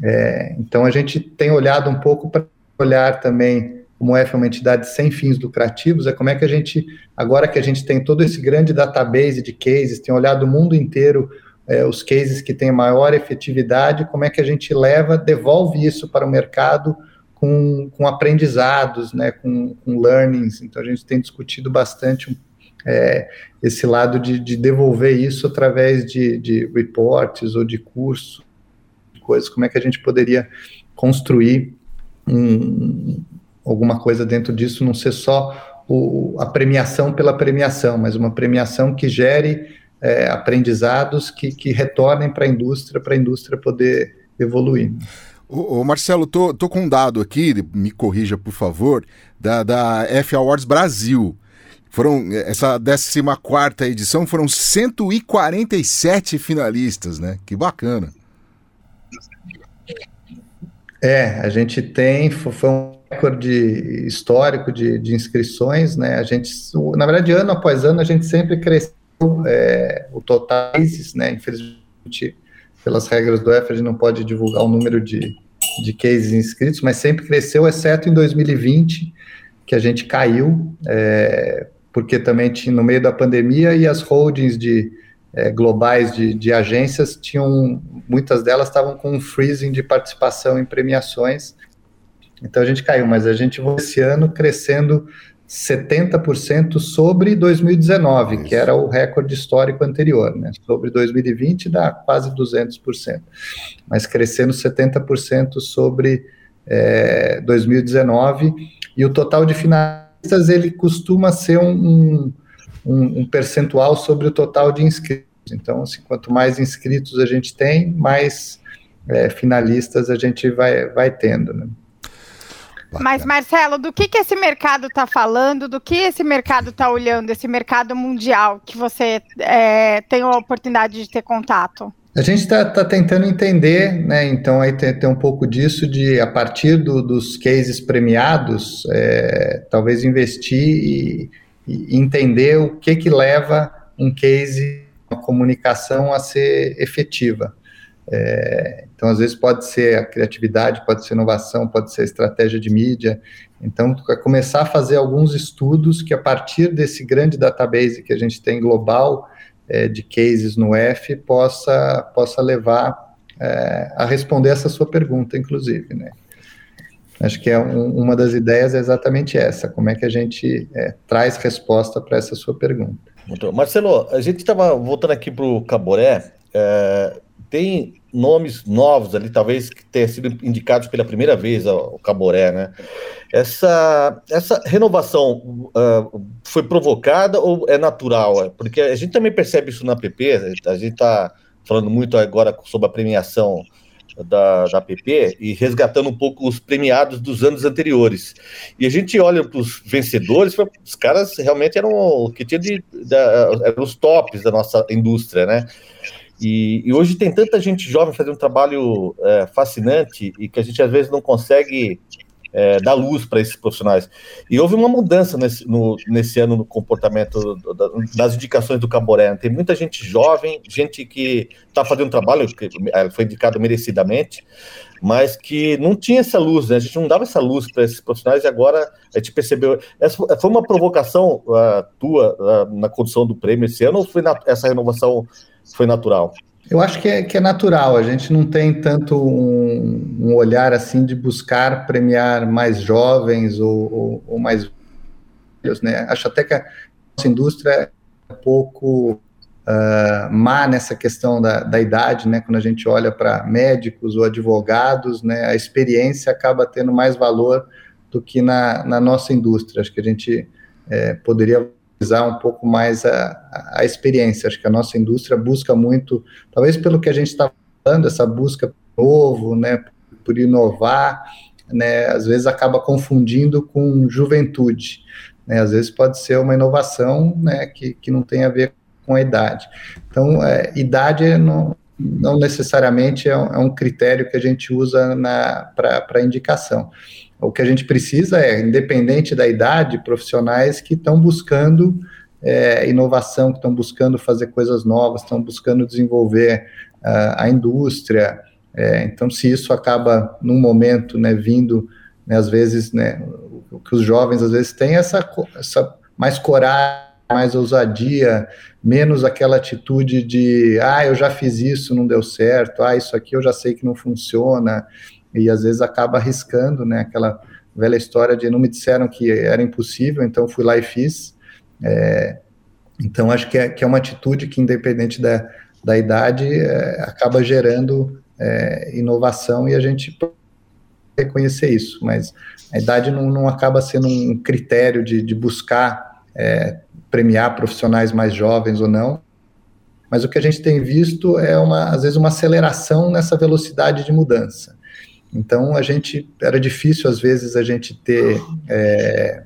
É, então, a gente tem olhado um pouco para olhar também como é uma entidade sem fins lucrativos, é como é que a gente, agora que a gente tem todo esse grande database de cases, tem olhado o mundo inteiro, é, os cases que têm maior efetividade, como é que a gente leva, devolve isso para o mercado com, com aprendizados, né, com, com learnings. Então, a gente tem discutido bastante é, esse lado de, de, devolver isso através de, de reports ou de cursos, coisas, como é que a gente poderia construir um, alguma coisa dentro disso, não ser só o, a premiação pela premiação, mas uma premiação que gere é, aprendizados que, que retornem para a indústria, para a indústria poder evoluir. Ô, ô, Marcelo, tô, tô com um dado aqui, me corrija por favor, da, da F Awards Brasil. Foram, essa 14 edição foram 147 finalistas, né? Que bacana. É, a gente tem, foi um recorde histórico de, de inscrições, né? A gente, na verdade, ano após ano, a gente sempre cresceu é, o total, né? Infelizmente, pelas regras do F, a gente não pode divulgar o número de, de cases inscritos, mas sempre cresceu, exceto em 2020, que a gente caiu, é, porque também tinha no meio da pandemia e as holdings de é, globais de, de, agências tinham, muitas delas estavam com um freezing de participação em premiações. Então a gente caiu, mas a gente esse ano crescendo 70% sobre 2019, Isso. que era o recorde histórico anterior, né? Sobre 2020 dá quase 200%, mas crescendo 70% sobre é, 2019 e o total de finais ele costuma ser um, um, um, percentual sobre o total de inscritos. Então, assim, quanto mais inscritos a gente tem, mais é, finalistas a gente vai, vai tendo. Né? Mas, Marcelo, do que, que esse mercado está falando, do que esse mercado está olhando, esse mercado mundial que você é, tem a oportunidade de ter contato? A gente está tá tentando entender, né? Então aí tem, tem, um pouco disso de a partir do, dos cases premiados, é, talvez investir e, e, entender o que que leva um case, uma comunicação a ser efetiva. É, então, às vezes, pode ser a criatividade, pode ser inovação, pode ser a estratégia de mídia. Então, começar a fazer alguns estudos que, a partir desse grande database que a gente tem global é, de cases no F, possa, possa levar é, a responder essa sua pergunta, inclusive, né? Acho que é um, uma das ideias é exatamente essa, como é que a gente é, traz resposta para essa sua pergunta. Marcelo, a gente estava voltando aqui para o Caboré, é, tem nomes novos ali, talvez que tenham sido indicados pela primeira vez ao Caboré, né? Essa, essa renovação uh, foi provocada ou é natural? Porque a gente também percebe isso na PP, a gente está falando muito agora sobre a premiação da, da PP e resgatando um pouco os premiados dos anos anteriores. E a gente olha para os vencedores, os caras realmente eram o que tinha de, eram os tops da nossa indústria, né? E, e hoje tem tanta gente jovem fazendo um trabalho é, fascinante e que a gente às vezes não consegue é, dar luz para esses profissionais. E houve uma mudança nesse, no, nesse ano no comportamento das indicações do Caboré. Tem muita gente jovem, gente que está fazendo trabalho, que é, foi indicado merecidamente, mas que não tinha essa luz, né? a gente não dava essa luz para esses profissionais e agora a gente percebeu. Essa foi uma provocação uh, tua uh, na condução do prêmio esse ano ou foi na, essa renovação foi natural? Eu acho que é, que é natural, a gente não tem tanto um, um olhar assim de buscar premiar mais jovens ou, ou, ou, mais velhos, né? Acho até que a nossa indústria é um pouco uh, má nessa questão da, da idade, né? Quando a gente olha para médicos ou advogados, né? A experiência acaba tendo mais valor do que na, na nossa indústria. Acho que a gente é, poderia um pouco mais a, a experiência. Acho que a nossa indústria busca muito, talvez pelo que a gente está falando, essa busca novo, né, por inovar, né, às vezes acaba confundindo com juventude. Né, às vezes pode ser uma inovação né, que, que não tem a ver com a idade. Então, é, idade não, não necessariamente é um, é um, critério que a gente usa para indicação. O que a gente precisa é, independente da idade, profissionais que estão buscando é, inovação, que estão buscando fazer coisas novas, estão buscando desenvolver uh, a indústria. É, então, se isso acaba, num momento, né, vindo, né, às vezes, né, o que os jovens, às vezes, têm essa, essa mais coragem, mais ousadia, menos aquela atitude de, ah, eu já fiz isso, não deu certo, ah, isso aqui eu já sei que não funciona, e às vezes acaba arriscando, né? Aquela velha história de não me disseram que era impossível, então fui lá e fiz. É, então acho que é, que é uma atitude que, independente da, da idade, é, acaba gerando é, inovação e a gente reconhecer isso, mas a idade não, não acaba sendo um critério de, de buscar é, premiar profissionais mais jovens ou não, mas o que a gente tem visto é uma, às vezes uma aceleração nessa velocidade de mudança. Então, a gente era difícil às vezes a gente ter é,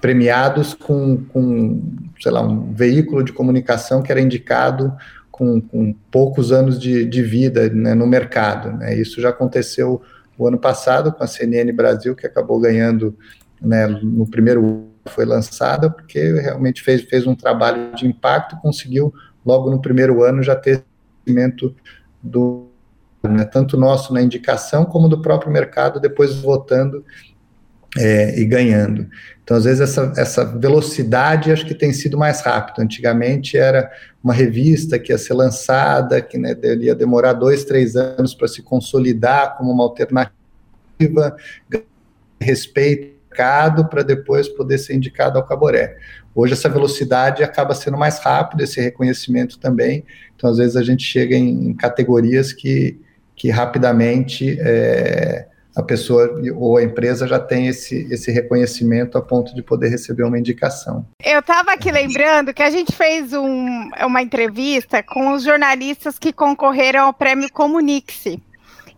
premiados com, com, sei lá, um veículo de comunicação que era indicado com, com poucos anos de, de vida né, no mercado. Né? Isso já aconteceu o ano passado com a CNN Brasil, que acabou ganhando né, no primeiro foi lançada, porque realmente fez, fez um trabalho de impacto, conseguiu logo no primeiro ano já ter crescimento do né, tanto nosso na indicação como do próprio mercado depois votando é, e ganhando. Então, às vezes, essa, essa velocidade acho que tem sido mais rápido. Antigamente era uma revista que ia ser lançada, que né, ia demorar dois, três anos para se consolidar como uma alternativa, respeito mercado para depois poder ser indicado ao Caboré. Hoje essa velocidade acaba sendo mais rápida, esse reconhecimento também. Então, às vezes, a gente chega em categorias que, que rapidamente é, a pessoa ou a empresa já tem esse, esse reconhecimento a ponto de poder receber uma indicação. Eu estava aqui lembrando que a gente fez um, uma entrevista com os jornalistas que concorreram ao prêmio Comunique-se.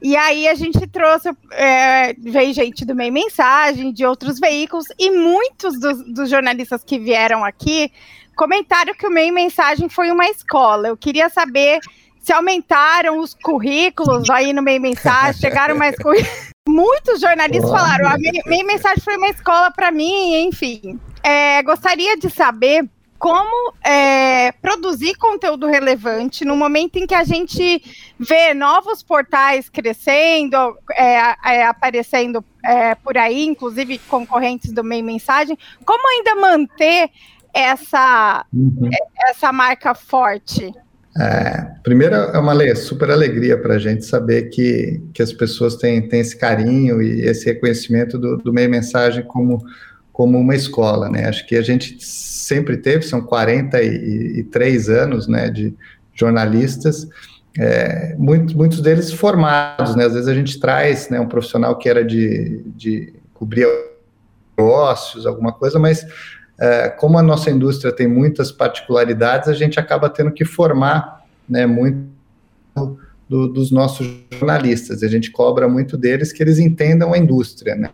E aí a gente trouxe, é, veio gente do Meio Mensagem, de outros veículos, e muitos dos, dos jornalistas que vieram aqui comentaram que o Meio Mensagem foi uma escola. Eu queria saber se aumentaram os currículos aí no meio mensagem, chegaram mais currículos. Muitos jornalistas Olá, falaram, a meio, meio mensagem foi uma escola para mim, enfim. É, gostaria de saber como é, produzir conteúdo relevante no momento em que a gente vê novos portais crescendo, é, é, aparecendo é, por aí, inclusive concorrentes do meio mensagem, como ainda manter essa, uhum. essa marca forte? É, primeiro, é uma super alegria para a gente saber que, que as pessoas têm, têm esse carinho e esse reconhecimento do, do meio mensagem como, como uma escola, né? Acho que a gente sempre teve, são 43 anos, né, de jornalistas, é, muitos, muitos deles formados, né? Às vezes a gente traz né, um profissional que era de, de cobrir negócios, alguma coisa, mas como a nossa indústria tem muitas particularidades, a gente acaba tendo que formar né, muito do, dos nossos jornalistas. A gente cobra muito deles que eles entendam a indústria, né?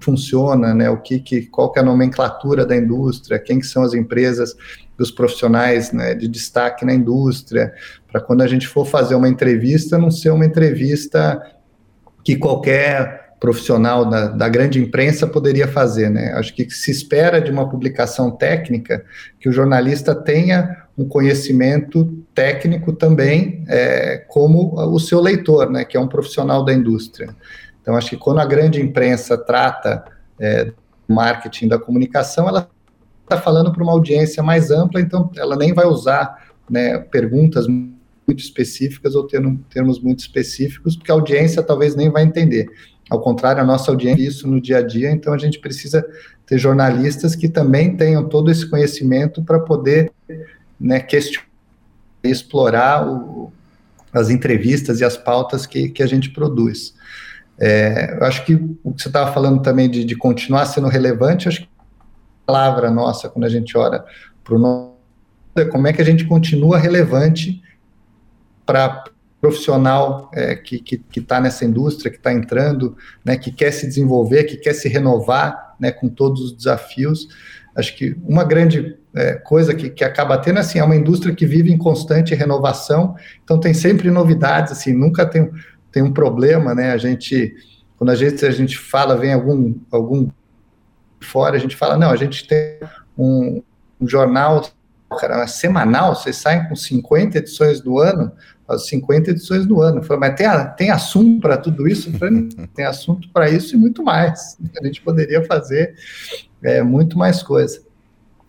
Funciona, né? O que, que qual que é a nomenclatura da indústria, quem que são as empresas, os profissionais né, de destaque na indústria, para quando a gente for fazer uma entrevista, não ser uma entrevista que qualquer profissional da, da, grande imprensa poderia fazer, né? Acho que se espera de uma publicação técnica que o jornalista tenha um conhecimento técnico também, é, como o seu leitor, né? Que é um profissional da indústria. Então, acho que quando a grande imprensa trata é, marketing da comunicação, ela está falando para uma audiência mais ampla, então ela nem vai usar né, perguntas muito específicas ou termos muito específicos, porque a audiência talvez nem vai entender. Ao contrário, a nossa audiência isso no dia a dia, então a gente precisa ter jornalistas que também tenham todo esse conhecimento para poder né, questionar explorar o, as entrevistas e as pautas que, que a gente produz. É, eu acho que o que você estava falando também de, de, continuar sendo relevante, acho que a palavra nossa, quando a gente olha para o nosso, é como é que a gente continua relevante para profissional é, que está nessa indústria, que está entrando, né, que quer se desenvolver, que quer se renovar né, com todos os desafios. Acho que uma grande é, coisa que, que acaba tendo assim, é uma indústria que vive em constante renovação, então tem sempre novidades, assim, nunca tem, tem um problema, né? A gente, quando a gente, a gente fala, vem algum, algum fora, a gente fala, não, a gente tem um, um jornal cara, semanal, vocês saem com 50 edições do ano, as 50 edições do ano. Eu falei, mas tem, tem assunto para tudo isso? Falei, tem assunto para isso e muito mais. A gente poderia fazer é, muito mais coisa.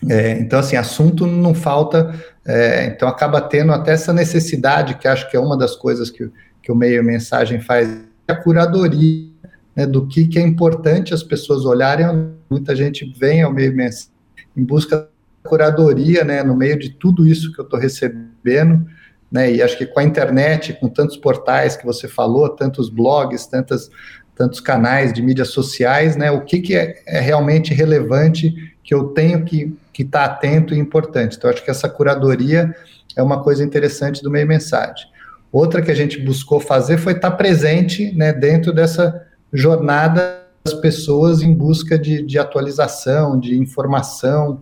É, então, assim, assunto não falta, é, então acaba tendo até essa necessidade, que acho que é uma das coisas que, que o meio mensagem faz, é a curadoria né, do que, que é importante as pessoas olharem. Muita gente vem ao meio mensagem em busca da curadoria, né, no meio de tudo isso que eu estou recebendo, né? E acho que com a internet, com tantos portais que você falou, tantos blogs, tantas, tantos canais de mídias sociais, né? O que, que é, é realmente relevante que eu tenho que que estar tá atento e importante. Então, acho que essa curadoria é uma coisa interessante do meio mensagem. Outra que a gente buscou fazer foi estar tá presente né, dentro dessa jornada das pessoas em busca de, de atualização, de informação.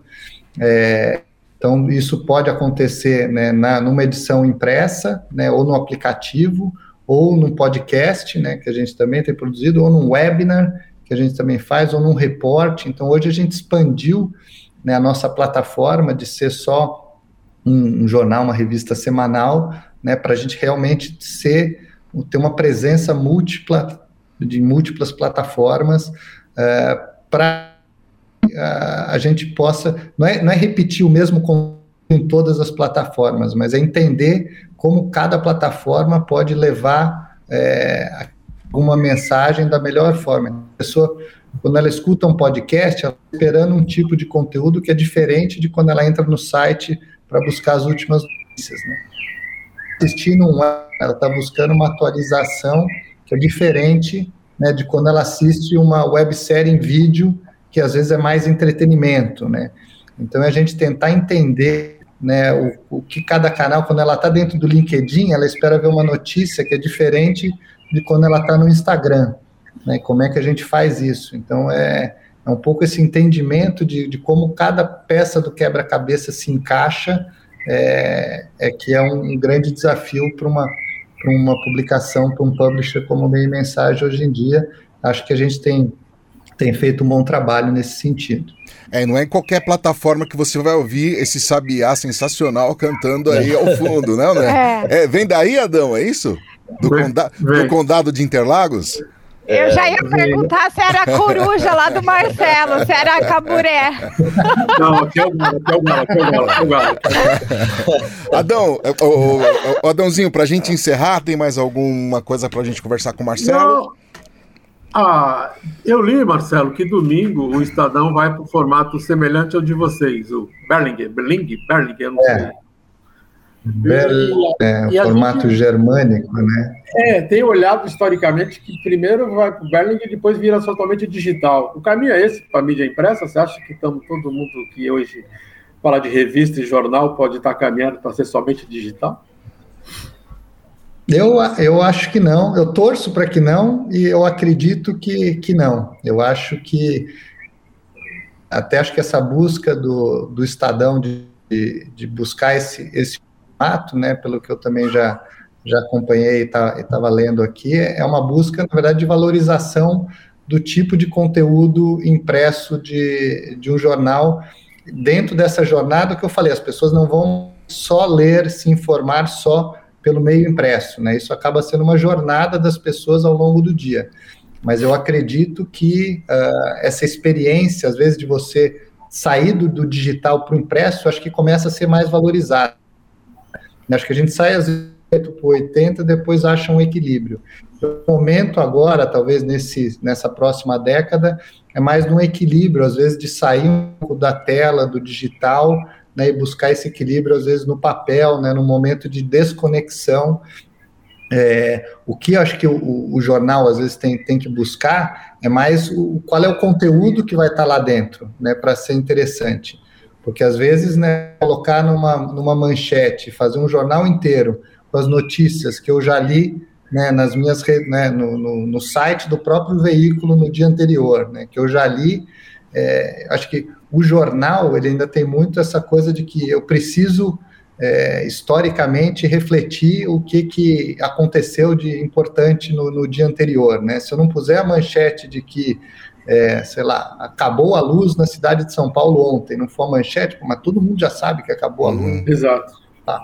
É, então, isso pode acontecer né, na, numa edição impressa, né, ou no aplicativo, ou num podcast, né, que a gente também tem produzido, ou num webinar, que a gente também faz, ou num reporte. Então, hoje a gente expandiu né, a nossa plataforma de ser só um, um jornal, uma revista semanal, né, para a gente realmente ser, ter uma presença múltipla, de múltiplas plataformas, uh, eh, para a, gente possa, não é, não é repetir o mesmo em todas as plataformas, mas é entender como cada plataforma pode levar é, uma mensagem da melhor forma. A pessoa, quando ela escuta um podcast, ela está esperando um tipo de conteúdo que é diferente de quando ela entra no site para buscar as últimas notícias. Né? Assistindo um ela está buscando uma atualização que é diferente né, de quando ela assiste uma websérie em vídeo que às vezes é mais entretenimento, né? Então é a gente tentar entender né, o, o que cada canal, quando ela está dentro do LinkedIn, ela espera ver uma notícia que é diferente de quando ela está no Instagram. Né, como é que a gente faz isso? Então é, é um pouco esse entendimento de, de como cada peça do quebra-cabeça se encaixa, é, é, que é um, um grande desafio para uma, uma publicação, para um publisher como meio mensagem hoje em dia. Acho que a gente tem tem feito um bom trabalho nesse sentido. É, não é em qualquer plataforma que você vai ouvir esse sabiá sensacional cantando aí ao fundo, né? né? É. é. vem daí, Adão, é isso? Do, conda do condado de Interlagos? Eu já ia perguntar se era a coruja lá do Marcelo, se era a caburé. Não, aqui é o galo, aqui é o galo, aqui é o galo, aqui é o galo. Adão, o, o, o, Adãozinho, pra gente encerrar, tem mais alguma coisa pra gente conversar com o Marcelo? Não. Ah, eu li, Marcelo, que domingo o Estadão vai para o formato semelhante ao de vocês, o Berlinger, Berling, Berlinger, eu não é. sei. Berl, é, e formato gente, germânico, né? É, tem olhado historicamente que primeiro vai para o Berling e depois vira totalmente digital. O caminho é esse para a mídia impressa? Você acha que estamos todo mundo que hoje fala de revista e jornal pode estar caminhando para ser somente digital? Eu, eu acho que não, eu torço para que não, e eu acredito que, que não. Eu acho que até acho que essa busca do, do Estadão de, de buscar esse, esse formato, né, pelo que eu também já, já acompanhei e tá, estava lendo aqui, é uma busca, na verdade, de valorização do tipo de conteúdo impresso de, de um jornal. Dentro dessa jornada que eu falei, as pessoas não vão só ler, se informar só pelo meio impresso, né? Isso acaba sendo uma jornada das pessoas ao longo do dia. Mas eu acredito que uh, essa experiência, às vezes, de você sair do, digital para o impresso, acho que começa a ser mais valorizada. Acho que a gente sai às vezes para 80, depois acha um equilíbrio. O momento agora, talvez nesse, nessa próxima década, é mais um equilíbrio, às vezes, de sair um pouco da tela, do digital, né, e buscar esse equilíbrio, às vezes, no papel, né, no momento de desconexão. É, o que eu acho que o, o, jornal, às vezes, tem, tem que buscar é mais o, qual é o conteúdo que vai estar lá dentro, né, para ser interessante. Porque, às vezes, né, colocar numa, numa manchete, fazer um jornal inteiro com as notícias que eu já li né, nas minhas né, no, no, no, site do próprio veículo no dia anterior, né, que eu já li. É, acho que o jornal ele ainda tem muito essa coisa de que eu preciso é, historicamente refletir o que, que aconteceu de importante no, no, dia anterior, né? Se eu não puser a manchete de que, é, sei lá, acabou a luz na cidade de São Paulo ontem, não for a manchete, mas todo mundo já sabe que acabou a luz. Uhum. Exato. Tá.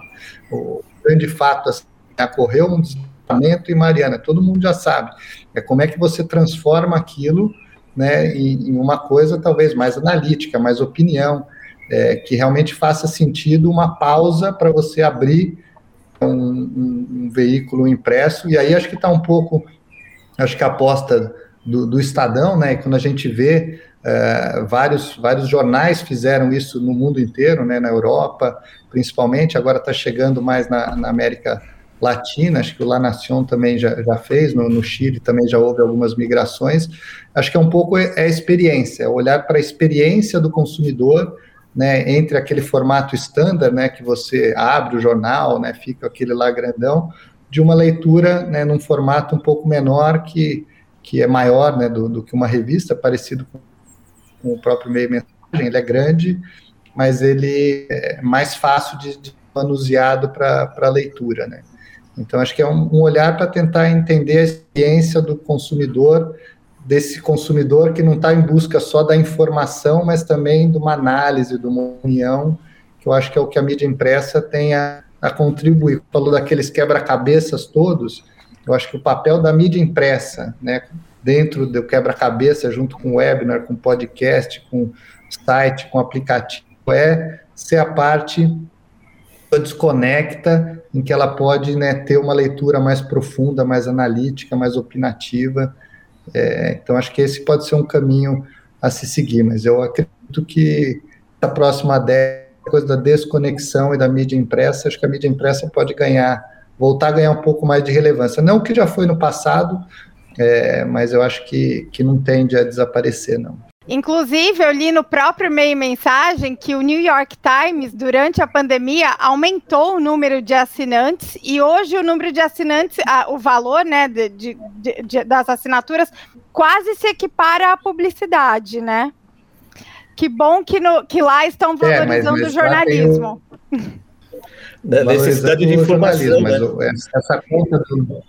O grande fato assim, ocorreu um desligamento em Mariana, todo mundo já sabe. É como é que você transforma aquilo né, em, em uma coisa talvez mais analítica, mais opinião, é, que realmente faça sentido uma pausa para você abrir um, um, um, veículo impresso, e aí acho que está um pouco, acho que a aposta do, do Estadão, né, quando a gente vê é, vários, vários jornais fizeram isso no mundo inteiro, né, na Europa, principalmente, agora está chegando mais na, na América Latina, acho que o La Nación também já, já fez, no, no, Chile também já houve algumas migrações. Acho que é um pouco é, é a experiência, é olhar para a experiência do consumidor, né, entre aquele formato standard, né, que você abre o jornal, né, fica aquele lá grandão, de uma leitura, né, num formato um pouco menor, que, que é maior, né, do, do que uma revista, parecido com, com o próprio meio mensagem, ele é grande, mas ele é mais fácil de, de manuseado para leitura, né. Então, acho que é um, olhar para tentar entender a experiência do consumidor, desse consumidor que não está em busca só da informação, mas também de uma análise, de uma opinião, que eu acho que é o que a mídia impressa tem a, a contribuir. Falou daqueles quebra-cabeças todos, eu acho que o papel da mídia impressa, né, dentro do quebra-cabeça, junto com webinar, com podcast, com site, com aplicativo, é ser a parte desconecta, em que ela pode né, ter uma leitura mais profunda, mais analítica, mais opinativa. É, então, acho que esse pode ser um caminho a se seguir, mas eu acredito que a próxima década, coisa da desconexão e da mídia impressa, acho que a mídia impressa pode ganhar, voltar a ganhar um pouco mais de relevância. Não que já foi no passado, é, mas eu acho que, que não tende a desaparecer, não. Inclusive, eu li no próprio meio mensagem que o New York Times, durante a pandemia, aumentou o número de assinantes e hoje o número de assinantes, a, o valor né, de, de, de, das assinaturas quase se equipara à publicidade, né? Que bom que, no, que lá estão é, valorizando é, o jornalismo. Da necessidade de informação, né? Mas essa conta do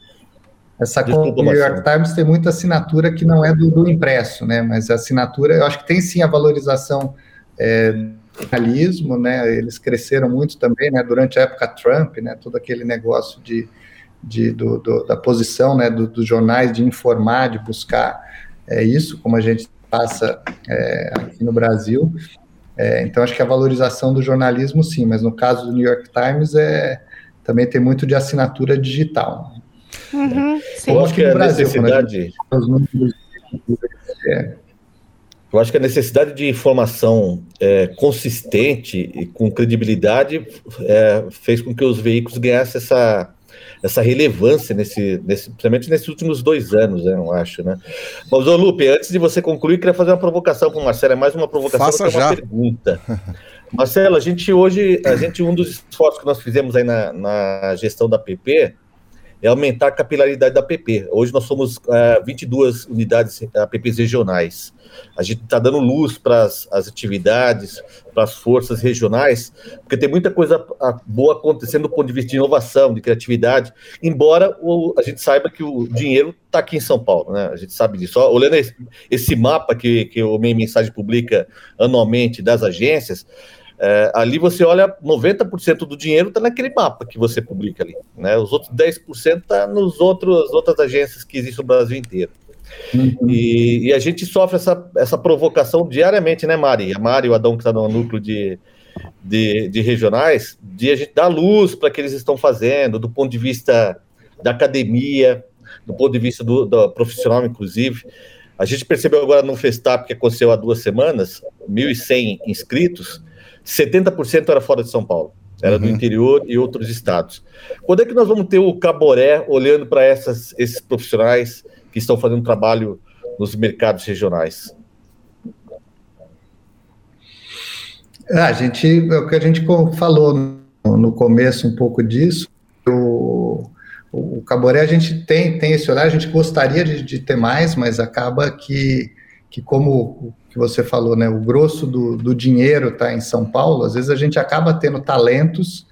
Essa Desculpa, New York Times tem muita assinatura que não é do, do, impresso, né? Mas a assinatura, eu acho que tem sim a valorização é, do jornalismo, né? Eles cresceram muito também, né? Durante a época Trump, né? Todo aquele negócio de, de do, do, da posição, né? Do, dos jornais de informar, de buscar é, isso, como a gente passa é, aqui no Brasil. É, então, acho que a valorização do jornalismo, sim, mas no caso do New York Times, é, também tem muito de assinatura digital. Uhum, Eu acho que a Brasil, necessidade. Eu acho que a necessidade de informação é, consistente e com credibilidade é, fez com que os veículos ganhassem essa, essa relevância, nesse, nesse, principalmente nesses últimos dois anos, né, eu acho, né? Mas, ô Lupe, antes de você concluir, queria fazer uma provocação para o Marcelo, é mais uma provocação Faça que é uma já. pergunta. Marcelo, a gente hoje, a gente, um dos esforços que nós fizemos aí na, na gestão da PP é aumentar a capilaridade da PP. Hoje nós somos é, 22 unidades APPs regionais. A gente está dando luz para as atividades, para as forças regionais, porque tem muita coisa boa acontecendo do ponto de vista de inovação, de criatividade, embora o, a gente saiba que o dinheiro está aqui em São Paulo, né? A gente sabe disso. olhando esse, esse mapa que, que o Meio Mensagem publica anualmente das agências, é, ali você olha, 90% do dinheiro está naquele mapa que você publica ali. Né? Os outros 10% está nos outros outras agências que existem no Brasil inteiro. Uhum. E, e, a gente sofre essa, essa provocação diariamente, né, Mari? A Mari, o Adão, que está no núcleo de, de, de, regionais, de a gente dar luz para o que eles estão fazendo, do ponto de vista da academia, do ponto de vista do, do profissional, inclusive. A gente percebeu agora no Festap, que aconteceu há duas semanas, 1.100 inscritos, 70% era fora de São Paulo, era uhum. do interior e outros estados. Quando é que nós vamos ter o Caboré olhando para esses profissionais que estão fazendo trabalho nos mercados regionais? É, a gente, é o que a gente falou no, no começo um pouco disso, o, o Caboré a gente tem, tem esse olhar, a gente gostaria de, de ter mais, mas acaba que, que como que você falou, né? O grosso do, do dinheiro está em São Paulo. Às vezes a gente acaba tendo talentos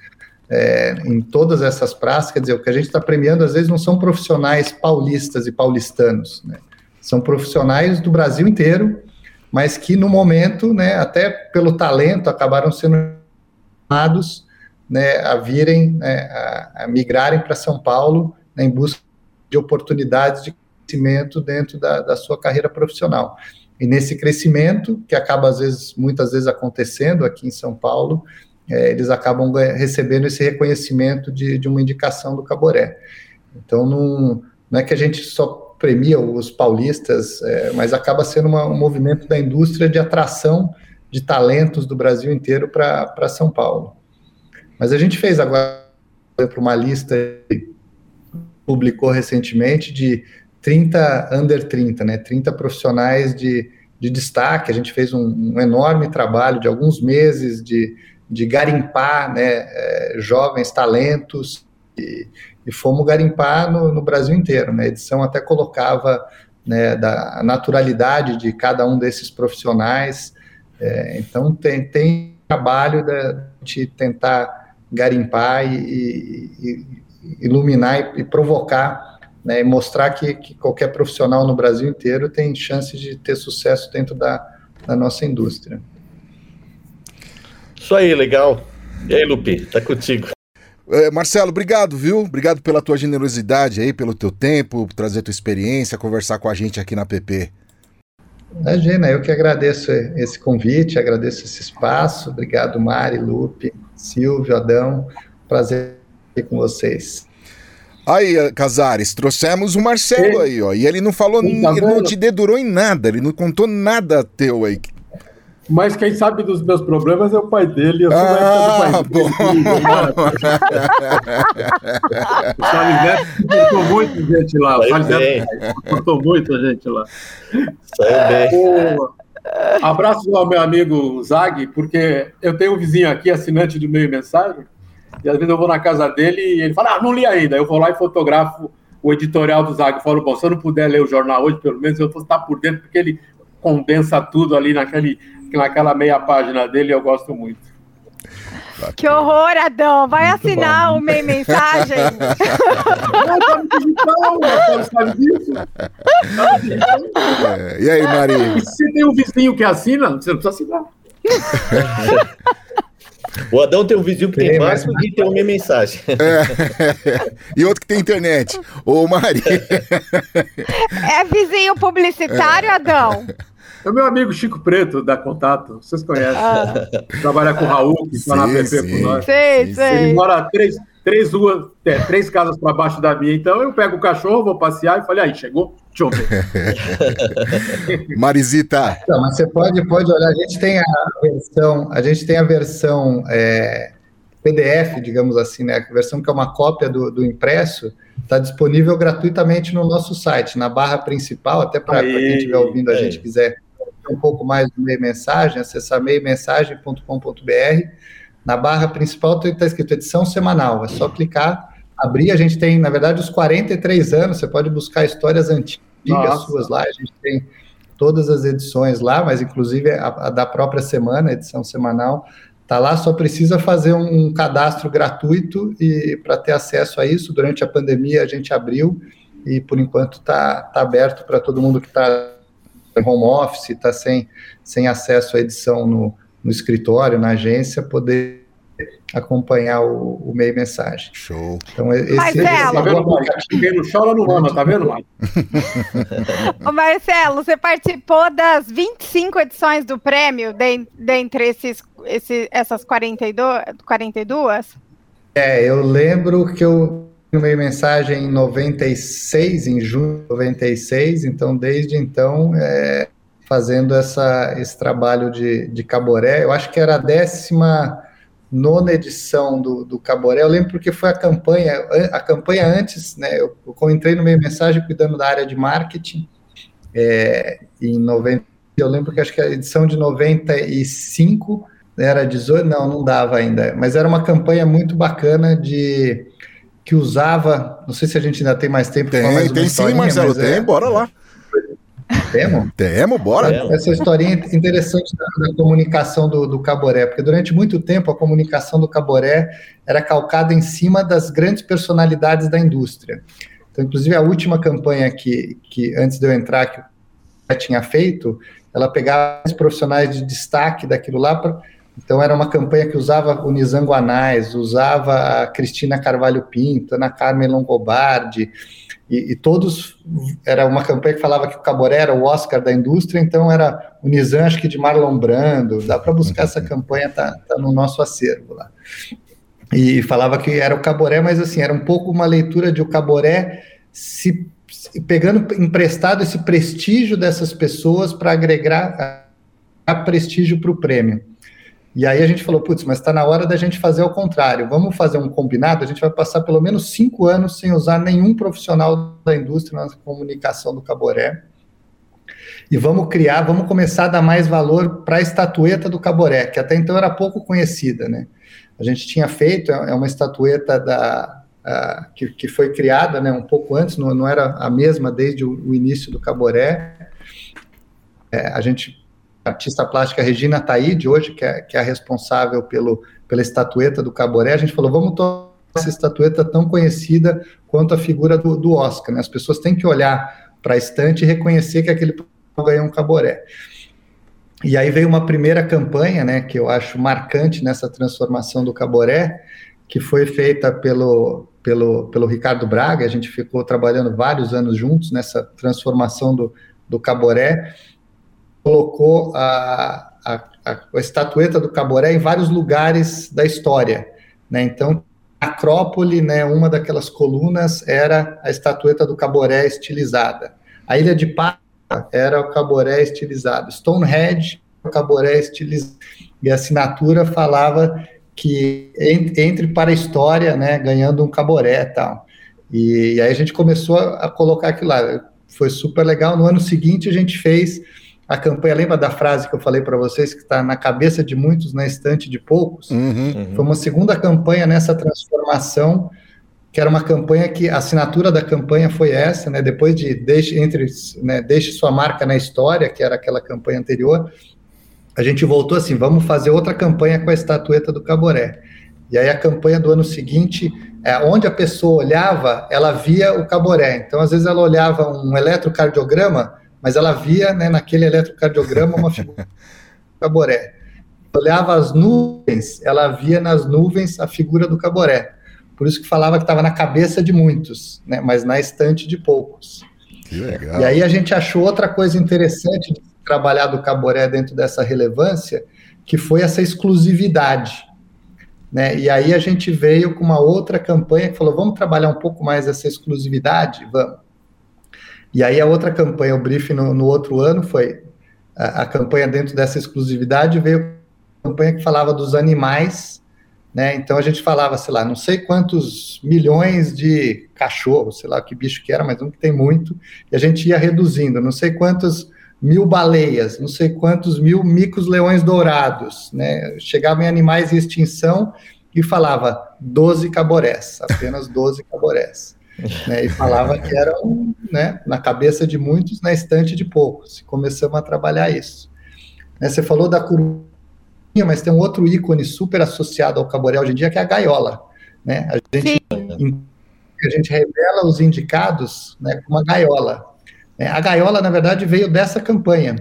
é, em todas essas praças. Quer dizer, o que a gente está premiando às vezes não são profissionais paulistas e paulistanos, né? São profissionais do Brasil inteiro, mas que no momento, né, até pelo talento, acabaram sendo chamados né, a virem, né, a, a migrarem para São Paulo né, em busca de oportunidades de crescimento dentro da, da sua carreira profissional. E nesse crescimento, que acaba às vezes, muitas vezes acontecendo aqui em São Paulo, é, eles acabam recebendo esse reconhecimento de, de uma indicação do Caboré. Então, não, não é que a gente só premia os paulistas, é, mas acaba sendo uma, um movimento da indústria de atração de talentos do Brasil inteiro para São Paulo. Mas a gente fez agora uma lista publicou recentemente de 30 under 30, né? 30 profissionais de, de destaque. A gente fez um, um enorme trabalho de alguns meses de, de garimpar né, é, jovens talentos e, e fomos garimpar no, no, Brasil inteiro. Né? A edição até colocava né, da naturalidade de cada um desses profissionais. É, então tem, tem trabalho de tentar garimpar e, e, e iluminar e, provocar né, e mostrar que, que, qualquer profissional no Brasil inteiro tem chance de ter sucesso dentro da, da nossa indústria. Isso aí, legal. E aí, Lupi, tá contigo. É, Marcelo, obrigado, viu? Obrigado pela tua generosidade aí, pelo teu tempo, trazer tua experiência, conversar com a gente aqui na PP. Imagina, eu que agradeço esse convite, agradeço esse espaço. Obrigado, Mari, Lupe, Silvio, Adão. Prazer estar com vocês. Aí, Casares, trouxemos o Marcelo aí, ó. E ele não falou, tá ele não te dedurou em nada, ele não contou nada teu aí. Mas quem sabe dos meus problemas é o pai dele. Eu sou ah, do pai dele. o Salizete cortou muita gente lá. O Salizete cortou muita gente lá. O... Abraço ao meu amigo Zag, porque eu tenho um vizinho aqui, assinante do meio mensagem, e às vezes eu vou na casa dele e ele fala, ah, não li ainda. Eu vou lá e fotografo o editorial do Zag. Falo, bom, se eu não puder ler o jornal hoje, pelo menos eu vou estar por dentro, porque ele condensa tudo ali naquele, naquela meia página dele eu gosto muito. Que horror, Adão. Vai Muito assinar bom. o meio mensagem. É, e aí, Mari? E se tem um vizinho que assina, você não precisa assinar. O Adão tem um vizinho que tem, tem máximo e tem uma mensagem. É. E outro que tem internet. Ô, Mari. É vizinho publicitário, Adão? É o meu amigo Chico Preto, da Contato, vocês conhecem. Ah. Trabalha com o Raul, que está na PP com nós. Sei, sei. Ele mora três, três ruas, é, três casas para baixo da minha, então eu pego o cachorro, vou passear e falei, aí, chegou? Deixa eu ver. Marisita. Não, mas você pode, pode olhar, a gente tem a versão, a gente tem a versão é, PDF, digamos assim, né? A versão que é uma cópia do, do impresso, está disponível gratuitamente no nosso site, na barra principal, até para quem estiver ouvindo a gente quiser um pouco mais do meio mensagem, acessar meio-mensagem.com.br. Na barra principal está escrito edição semanal, é só clicar, abrir. A gente tem, na verdade, os 43 anos, você pode buscar histórias antigas Nossa. suas lá, a gente tem todas as edições lá, mas inclusive a, a da própria semana, edição semanal, Tá lá, só precisa fazer um, um cadastro gratuito e para ter acesso a isso. Durante a pandemia a gente abriu e por enquanto está tá aberto para todo mundo que está home office, está sem, sem acesso à edição no, no escritório, na agência, poder acompanhar o, o meio mensagem. Show. Então, esse, Marcelo, esse tá vendo, Quem não chora não ama, tá vendo, Mike? Ô Marcelo, você participou das 25 edições do prêmio, de, dentre esses, esse, essas 42, 42? É, eu lembro que eu meio mensagem em 96, em junho de 96, então desde então é, fazendo essa, esse trabalho de, de caboré, eu acho que era a décima nona edição do, do Caboré, eu lembro porque foi a campanha, a campanha antes, né, eu, eu entrei no meio mensagem cuidando da área de marketing, é, em 90, eu lembro que acho que a edição de 95 era 18, não, não dava ainda, mas era uma campanha muito bacana de que usava, não sei se a gente ainda tem mais tempo. Tem, tem sim, Marcelo, tem, é, bora lá. Temos? Temos, bora. Essa historinha interessante da, da comunicação do, do, Caboré, porque durante muito tempo a comunicação do Caboré era calcada em cima das grandes personalidades da indústria. Então, inclusive, a última campanha que, que antes de eu entrar, que eu tinha feito, ela pegava os profissionais de destaque daquilo lá para então era uma campanha que usava o Nizam Guanais, usava a Cristina Carvalho Pinto, Ana Carmen Longobardi, e, e, todos, era uma campanha que falava que o Caboré era o Oscar da indústria, então era o Nizam, acho que de Marlon Brando, dá para buscar essa campanha, tá, tá no nosso acervo lá. E falava que era o Caboré, mas assim, era um pouco uma leitura de o Caboré se, se pegando emprestado esse prestígio dessas pessoas para agregar a, a prestígio para o prêmio. E aí a gente falou, putz, mas está na hora da gente fazer o contrário. Vamos fazer um combinado. A gente vai passar pelo menos cinco anos sem usar nenhum profissional da indústria na comunicação do Caboré. E vamos criar, vamos começar a dar mais valor para a estatueta do Caboré, que até então era pouco conhecida, né? A gente tinha feito, é, é uma estatueta da, uh, que, que foi criada né, um pouco antes, não, não era a mesma desde o, o início do Caboré. É, a gente artista plástica Regina Taide, hoje, que é, que é a responsável pelo, pela estatueta do Caboré, a gente falou, vamos tornar essa estatueta tão conhecida quanto a figura do, do Oscar. Né? As pessoas têm que olhar para a estante e reconhecer que aquele ganhou um Caboré. E aí veio uma primeira campanha, né, que eu acho marcante nessa transformação do Caboré, que foi feita pelo, pelo, pelo Ricardo Braga, a gente ficou trabalhando vários anos juntos nessa transformação do, do Caboré, colocou a, a, a, estatueta do Caboré em vários lugares da história. Né? Então, Acrópole, né, uma daquelas colunas era a estatueta do Caboré estilizada. A Ilha de Páscoa era o Caboré estilizado. Stonehenge, o Caboré estilizado. E a assinatura falava que entre para a história, né, ganhando um Caboré e tal. E, aí a gente começou a colocar aquilo lá. Foi super legal. No ano seguinte a gente fez a campanha, lembra da frase que eu falei para vocês, que está na cabeça de muitos, na estante de poucos? Uhum, uhum. Foi uma segunda campanha nessa transformação, que era uma campanha que a assinatura da campanha foi essa, né? Depois de deixe, entre, né, deixe sua marca na história, que era aquela campanha anterior, a gente voltou assim, vamos fazer outra campanha com a estatueta do Caboré. E aí a campanha do ano seguinte, é, onde a pessoa olhava, ela via o Caboré. Então, às vezes ela olhava um eletrocardiograma, mas ela via né, naquele eletrocardiograma uma figura do Caboré. Olhava as nuvens, ela via nas nuvens a figura do Caboré. Por isso que falava que estava na cabeça de muitos, né, mas na estante de poucos. Que legal. E aí a gente achou outra coisa interessante de trabalhar do Caboré dentro dessa relevância, que foi essa exclusividade. Né? E aí a gente veio com uma outra campanha que falou: vamos trabalhar um pouco mais essa exclusividade? Vamos. E aí a outra campanha, o briefing no, no outro ano, foi a, a, campanha dentro dessa exclusividade, veio a campanha que falava dos animais. Né? Então a gente falava, sei lá, não sei quantos milhões de cachorros, sei lá que bicho que era, mas um que tem muito, e a gente ia reduzindo, não sei quantos mil baleias, não sei quantos mil micos leões dourados, né? Chegava em animais em extinção e falava 12 caborés, apenas 12 caborés. né? E falava que eram, né, na cabeça de muitos, na estante de poucos. Começamos a trabalhar isso. Né? Você falou da coruja, mas tem um outro ícone super associado ao caboré hoje em dia, que é a gaiola. Né? A gente, a gente revela os indicados né, com uma gaiola. É, a gaiola, na verdade, veio dessa campanha.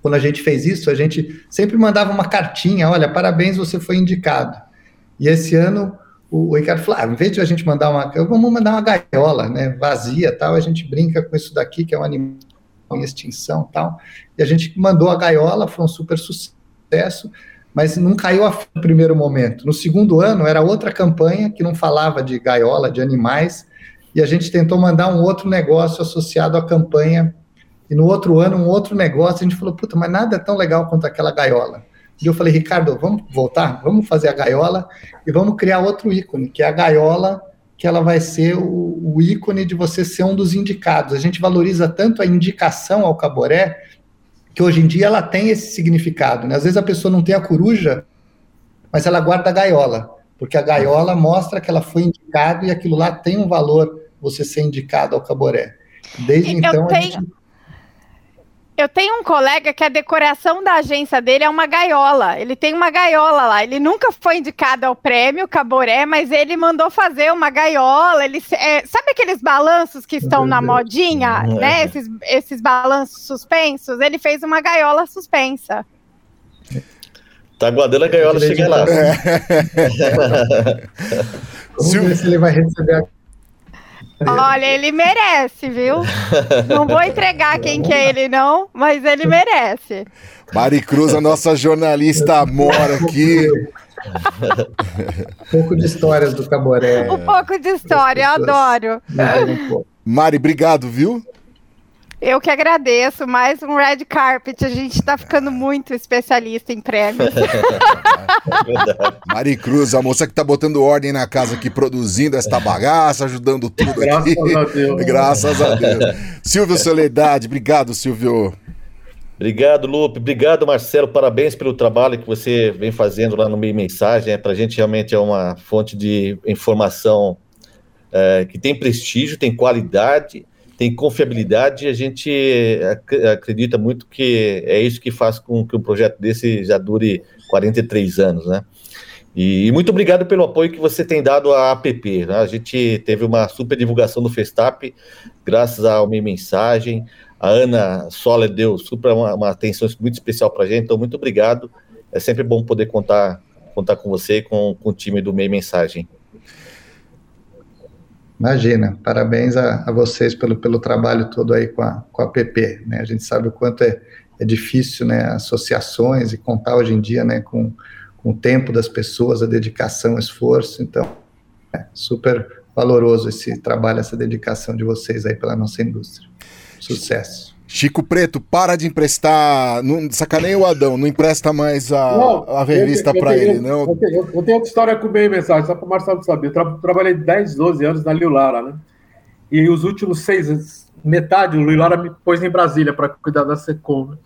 Quando a gente fez isso, a gente sempre mandava uma cartinha: olha, parabéns, você foi indicado. E esse ano o, Ricardo falou: ah, em vez de a gente mandar uma. Vamos mandar uma gaiola, né, vazia tal, a gente brinca com isso daqui, que é um animal em extinção tal. E a gente mandou a gaiola, foi um super sucesso, mas não caiu a no primeiro momento. No segundo ano, era outra campanha que não falava de gaiola, de animais, e a gente tentou mandar um outro negócio associado à campanha, e no outro ano um outro negócio, a gente falou, puta, mas nada é tão legal quanto aquela gaiola. E eu falei, Ricardo, vamos voltar, vamos fazer a gaiola e vamos criar outro ícone, que é a gaiola, que ela vai ser o, o ícone de você ser um dos indicados. A gente valoriza tanto a indicação ao caboré, que hoje em dia ela tem esse significado. Né? Às vezes a pessoa não tem a coruja, mas ela guarda a gaiola, porque a gaiola mostra que ela foi indicada e aquilo lá tem um valor você ser indicado ao Caboré. Desde eu então tenho, gente... Eu tenho um colega que a decoração da agência dele é uma gaiola. Ele tem uma gaiola lá. Ele nunca foi indicado ao prêmio Caboré, mas ele mandou fazer uma gaiola. Ele, é, sabe aqueles balanços que estão na modinha, é. né? Esses, esses balanços suspensos. Ele fez uma gaiola suspensa. Tá aguardando a gaiola chegar lá. É. Vamos ver se ele vai receber a Olha, ele merece, viu? Não vou entregar quem que é ele, não, mas ele merece. Mari Cruz, a nossa jornalista mora aqui. um pouco de histórias do Caboré. Um pouco de história, eu adoro. Mari, obrigado, viu? Eu que agradeço. Mais um red carpet. A gente está ficando muito especialista em prêmios. Mari Cruz, a moça que está botando ordem na casa aqui, produzindo esta bagaça, ajudando tudo aqui. Graças a Deus. Graças a Deus. Silvio Soledade, obrigado, Silvio. Obrigado, Lupe. Obrigado, Marcelo. Parabéns pelo trabalho que você vem fazendo lá no Meio Mensagem. É, Para a gente realmente é uma fonte de informação é, que tem prestígio, tem qualidade tem confiabilidade e a gente acredita muito que é isso que faz com que um projeto desse já dure 43 anos, né? E, muito obrigado pelo apoio que você tem dado à APP. Né? A gente teve uma super divulgação do Festap, graças ao minha mensagem. A Ana Sola deu super uma, uma atenção muito especial para a gente, então muito obrigado. É sempre bom poder contar, contar com você e com, com o time do Meio Mensagem. Imagina, parabéns a, a, vocês pelo, pelo trabalho todo aí com a, com a PP, né? A gente sabe o quanto é, é difícil, né, associações e contar hoje em dia, né, com, com o tempo das pessoas, a dedicação, o esforço, então, é super valoroso esse trabalho, essa dedicação de vocês aí pela nossa indústria. Sucesso. Chico Preto, para de emprestar. Não, sacaneia o Adão, não empresta mais a, não, a revista para ele, não. Eu tenho, eu tenho, outra história com bem mensagem, só para o Marcelo saber. Eu tra trabalhei 10, 12 anos na Lilara, né? E os últimos seis, metade, o Lilara me pôs em Brasília para cuidar da Secom. Né?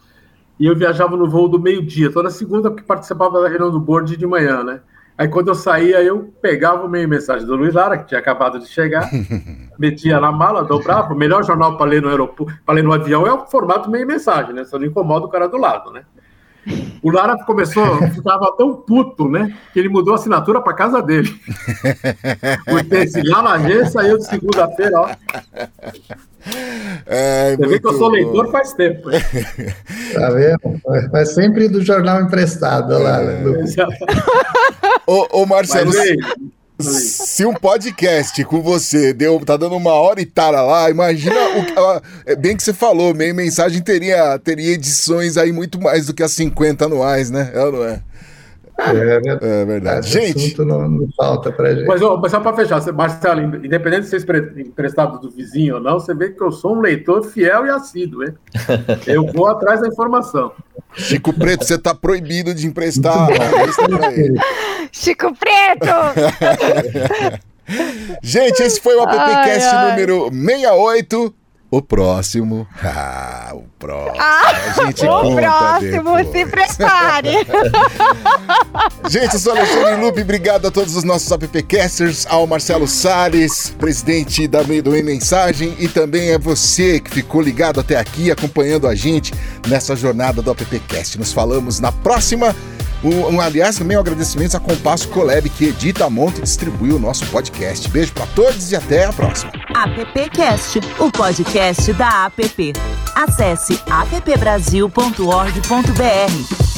E eu viajava no voo do meio-dia, toda segunda, que participava da reunião do board de manhã, né? Aí quando eu saía, eu pegava o meio mensagem do Luiz Lara, que tinha acabado de chegar, metia na mala, dobrava. O melhor jornal para ler no aeroporto, para ler no avião é o formato meio mensagem, né? Você não incomoda o cara do lado, né? O Lara começou, ficava tão puto, né? Que ele mudou a assinatura para casa dele. Porque esse Lalagê saiu de segunda-feira, ó. É, Você vê que eu sou leitor faz tempo. Hein? Tá vendo? Mas sempre do jornal emprestado lá. É. ô, ô, Marcelo, se um podcast com você deu, tá dando uma hora e tara lá, imagina o é bem que você falou, meio mensagem teria, teria edições aí muito mais do que as 50 anuais, né? É ou não é? É, é verdade. gente. Não, não, falta pra gente. Mas, ó, mas só para fechar, Marcelo, independente de ser emprestado do vizinho ou não, você vê que eu sou um leitor fiel e assíduo, hein? Eu vou atrás da informação. Chico Preto, você tá proibido de emprestar. Chico Preto! gente, esse foi o AppCast número 68. O próximo. Ah, o próximo. Ah, a gente o próximo, depois. se prepare. gente, eu sou Alexandre Lupe. Obrigado a todos os nossos appcasters, ao Marcelo Salles, presidente da Meio do e Mensagem, e também a você que ficou ligado até aqui, acompanhando a gente nessa jornada do appcast. Nos falamos na próxima. Um, aliás, também um agradecimento a Compasso Colab, que edita, monta e distribui o nosso podcast. Beijo para todos e até a próxima. AppCast, o podcast da App. Acesse appbrasil.org.br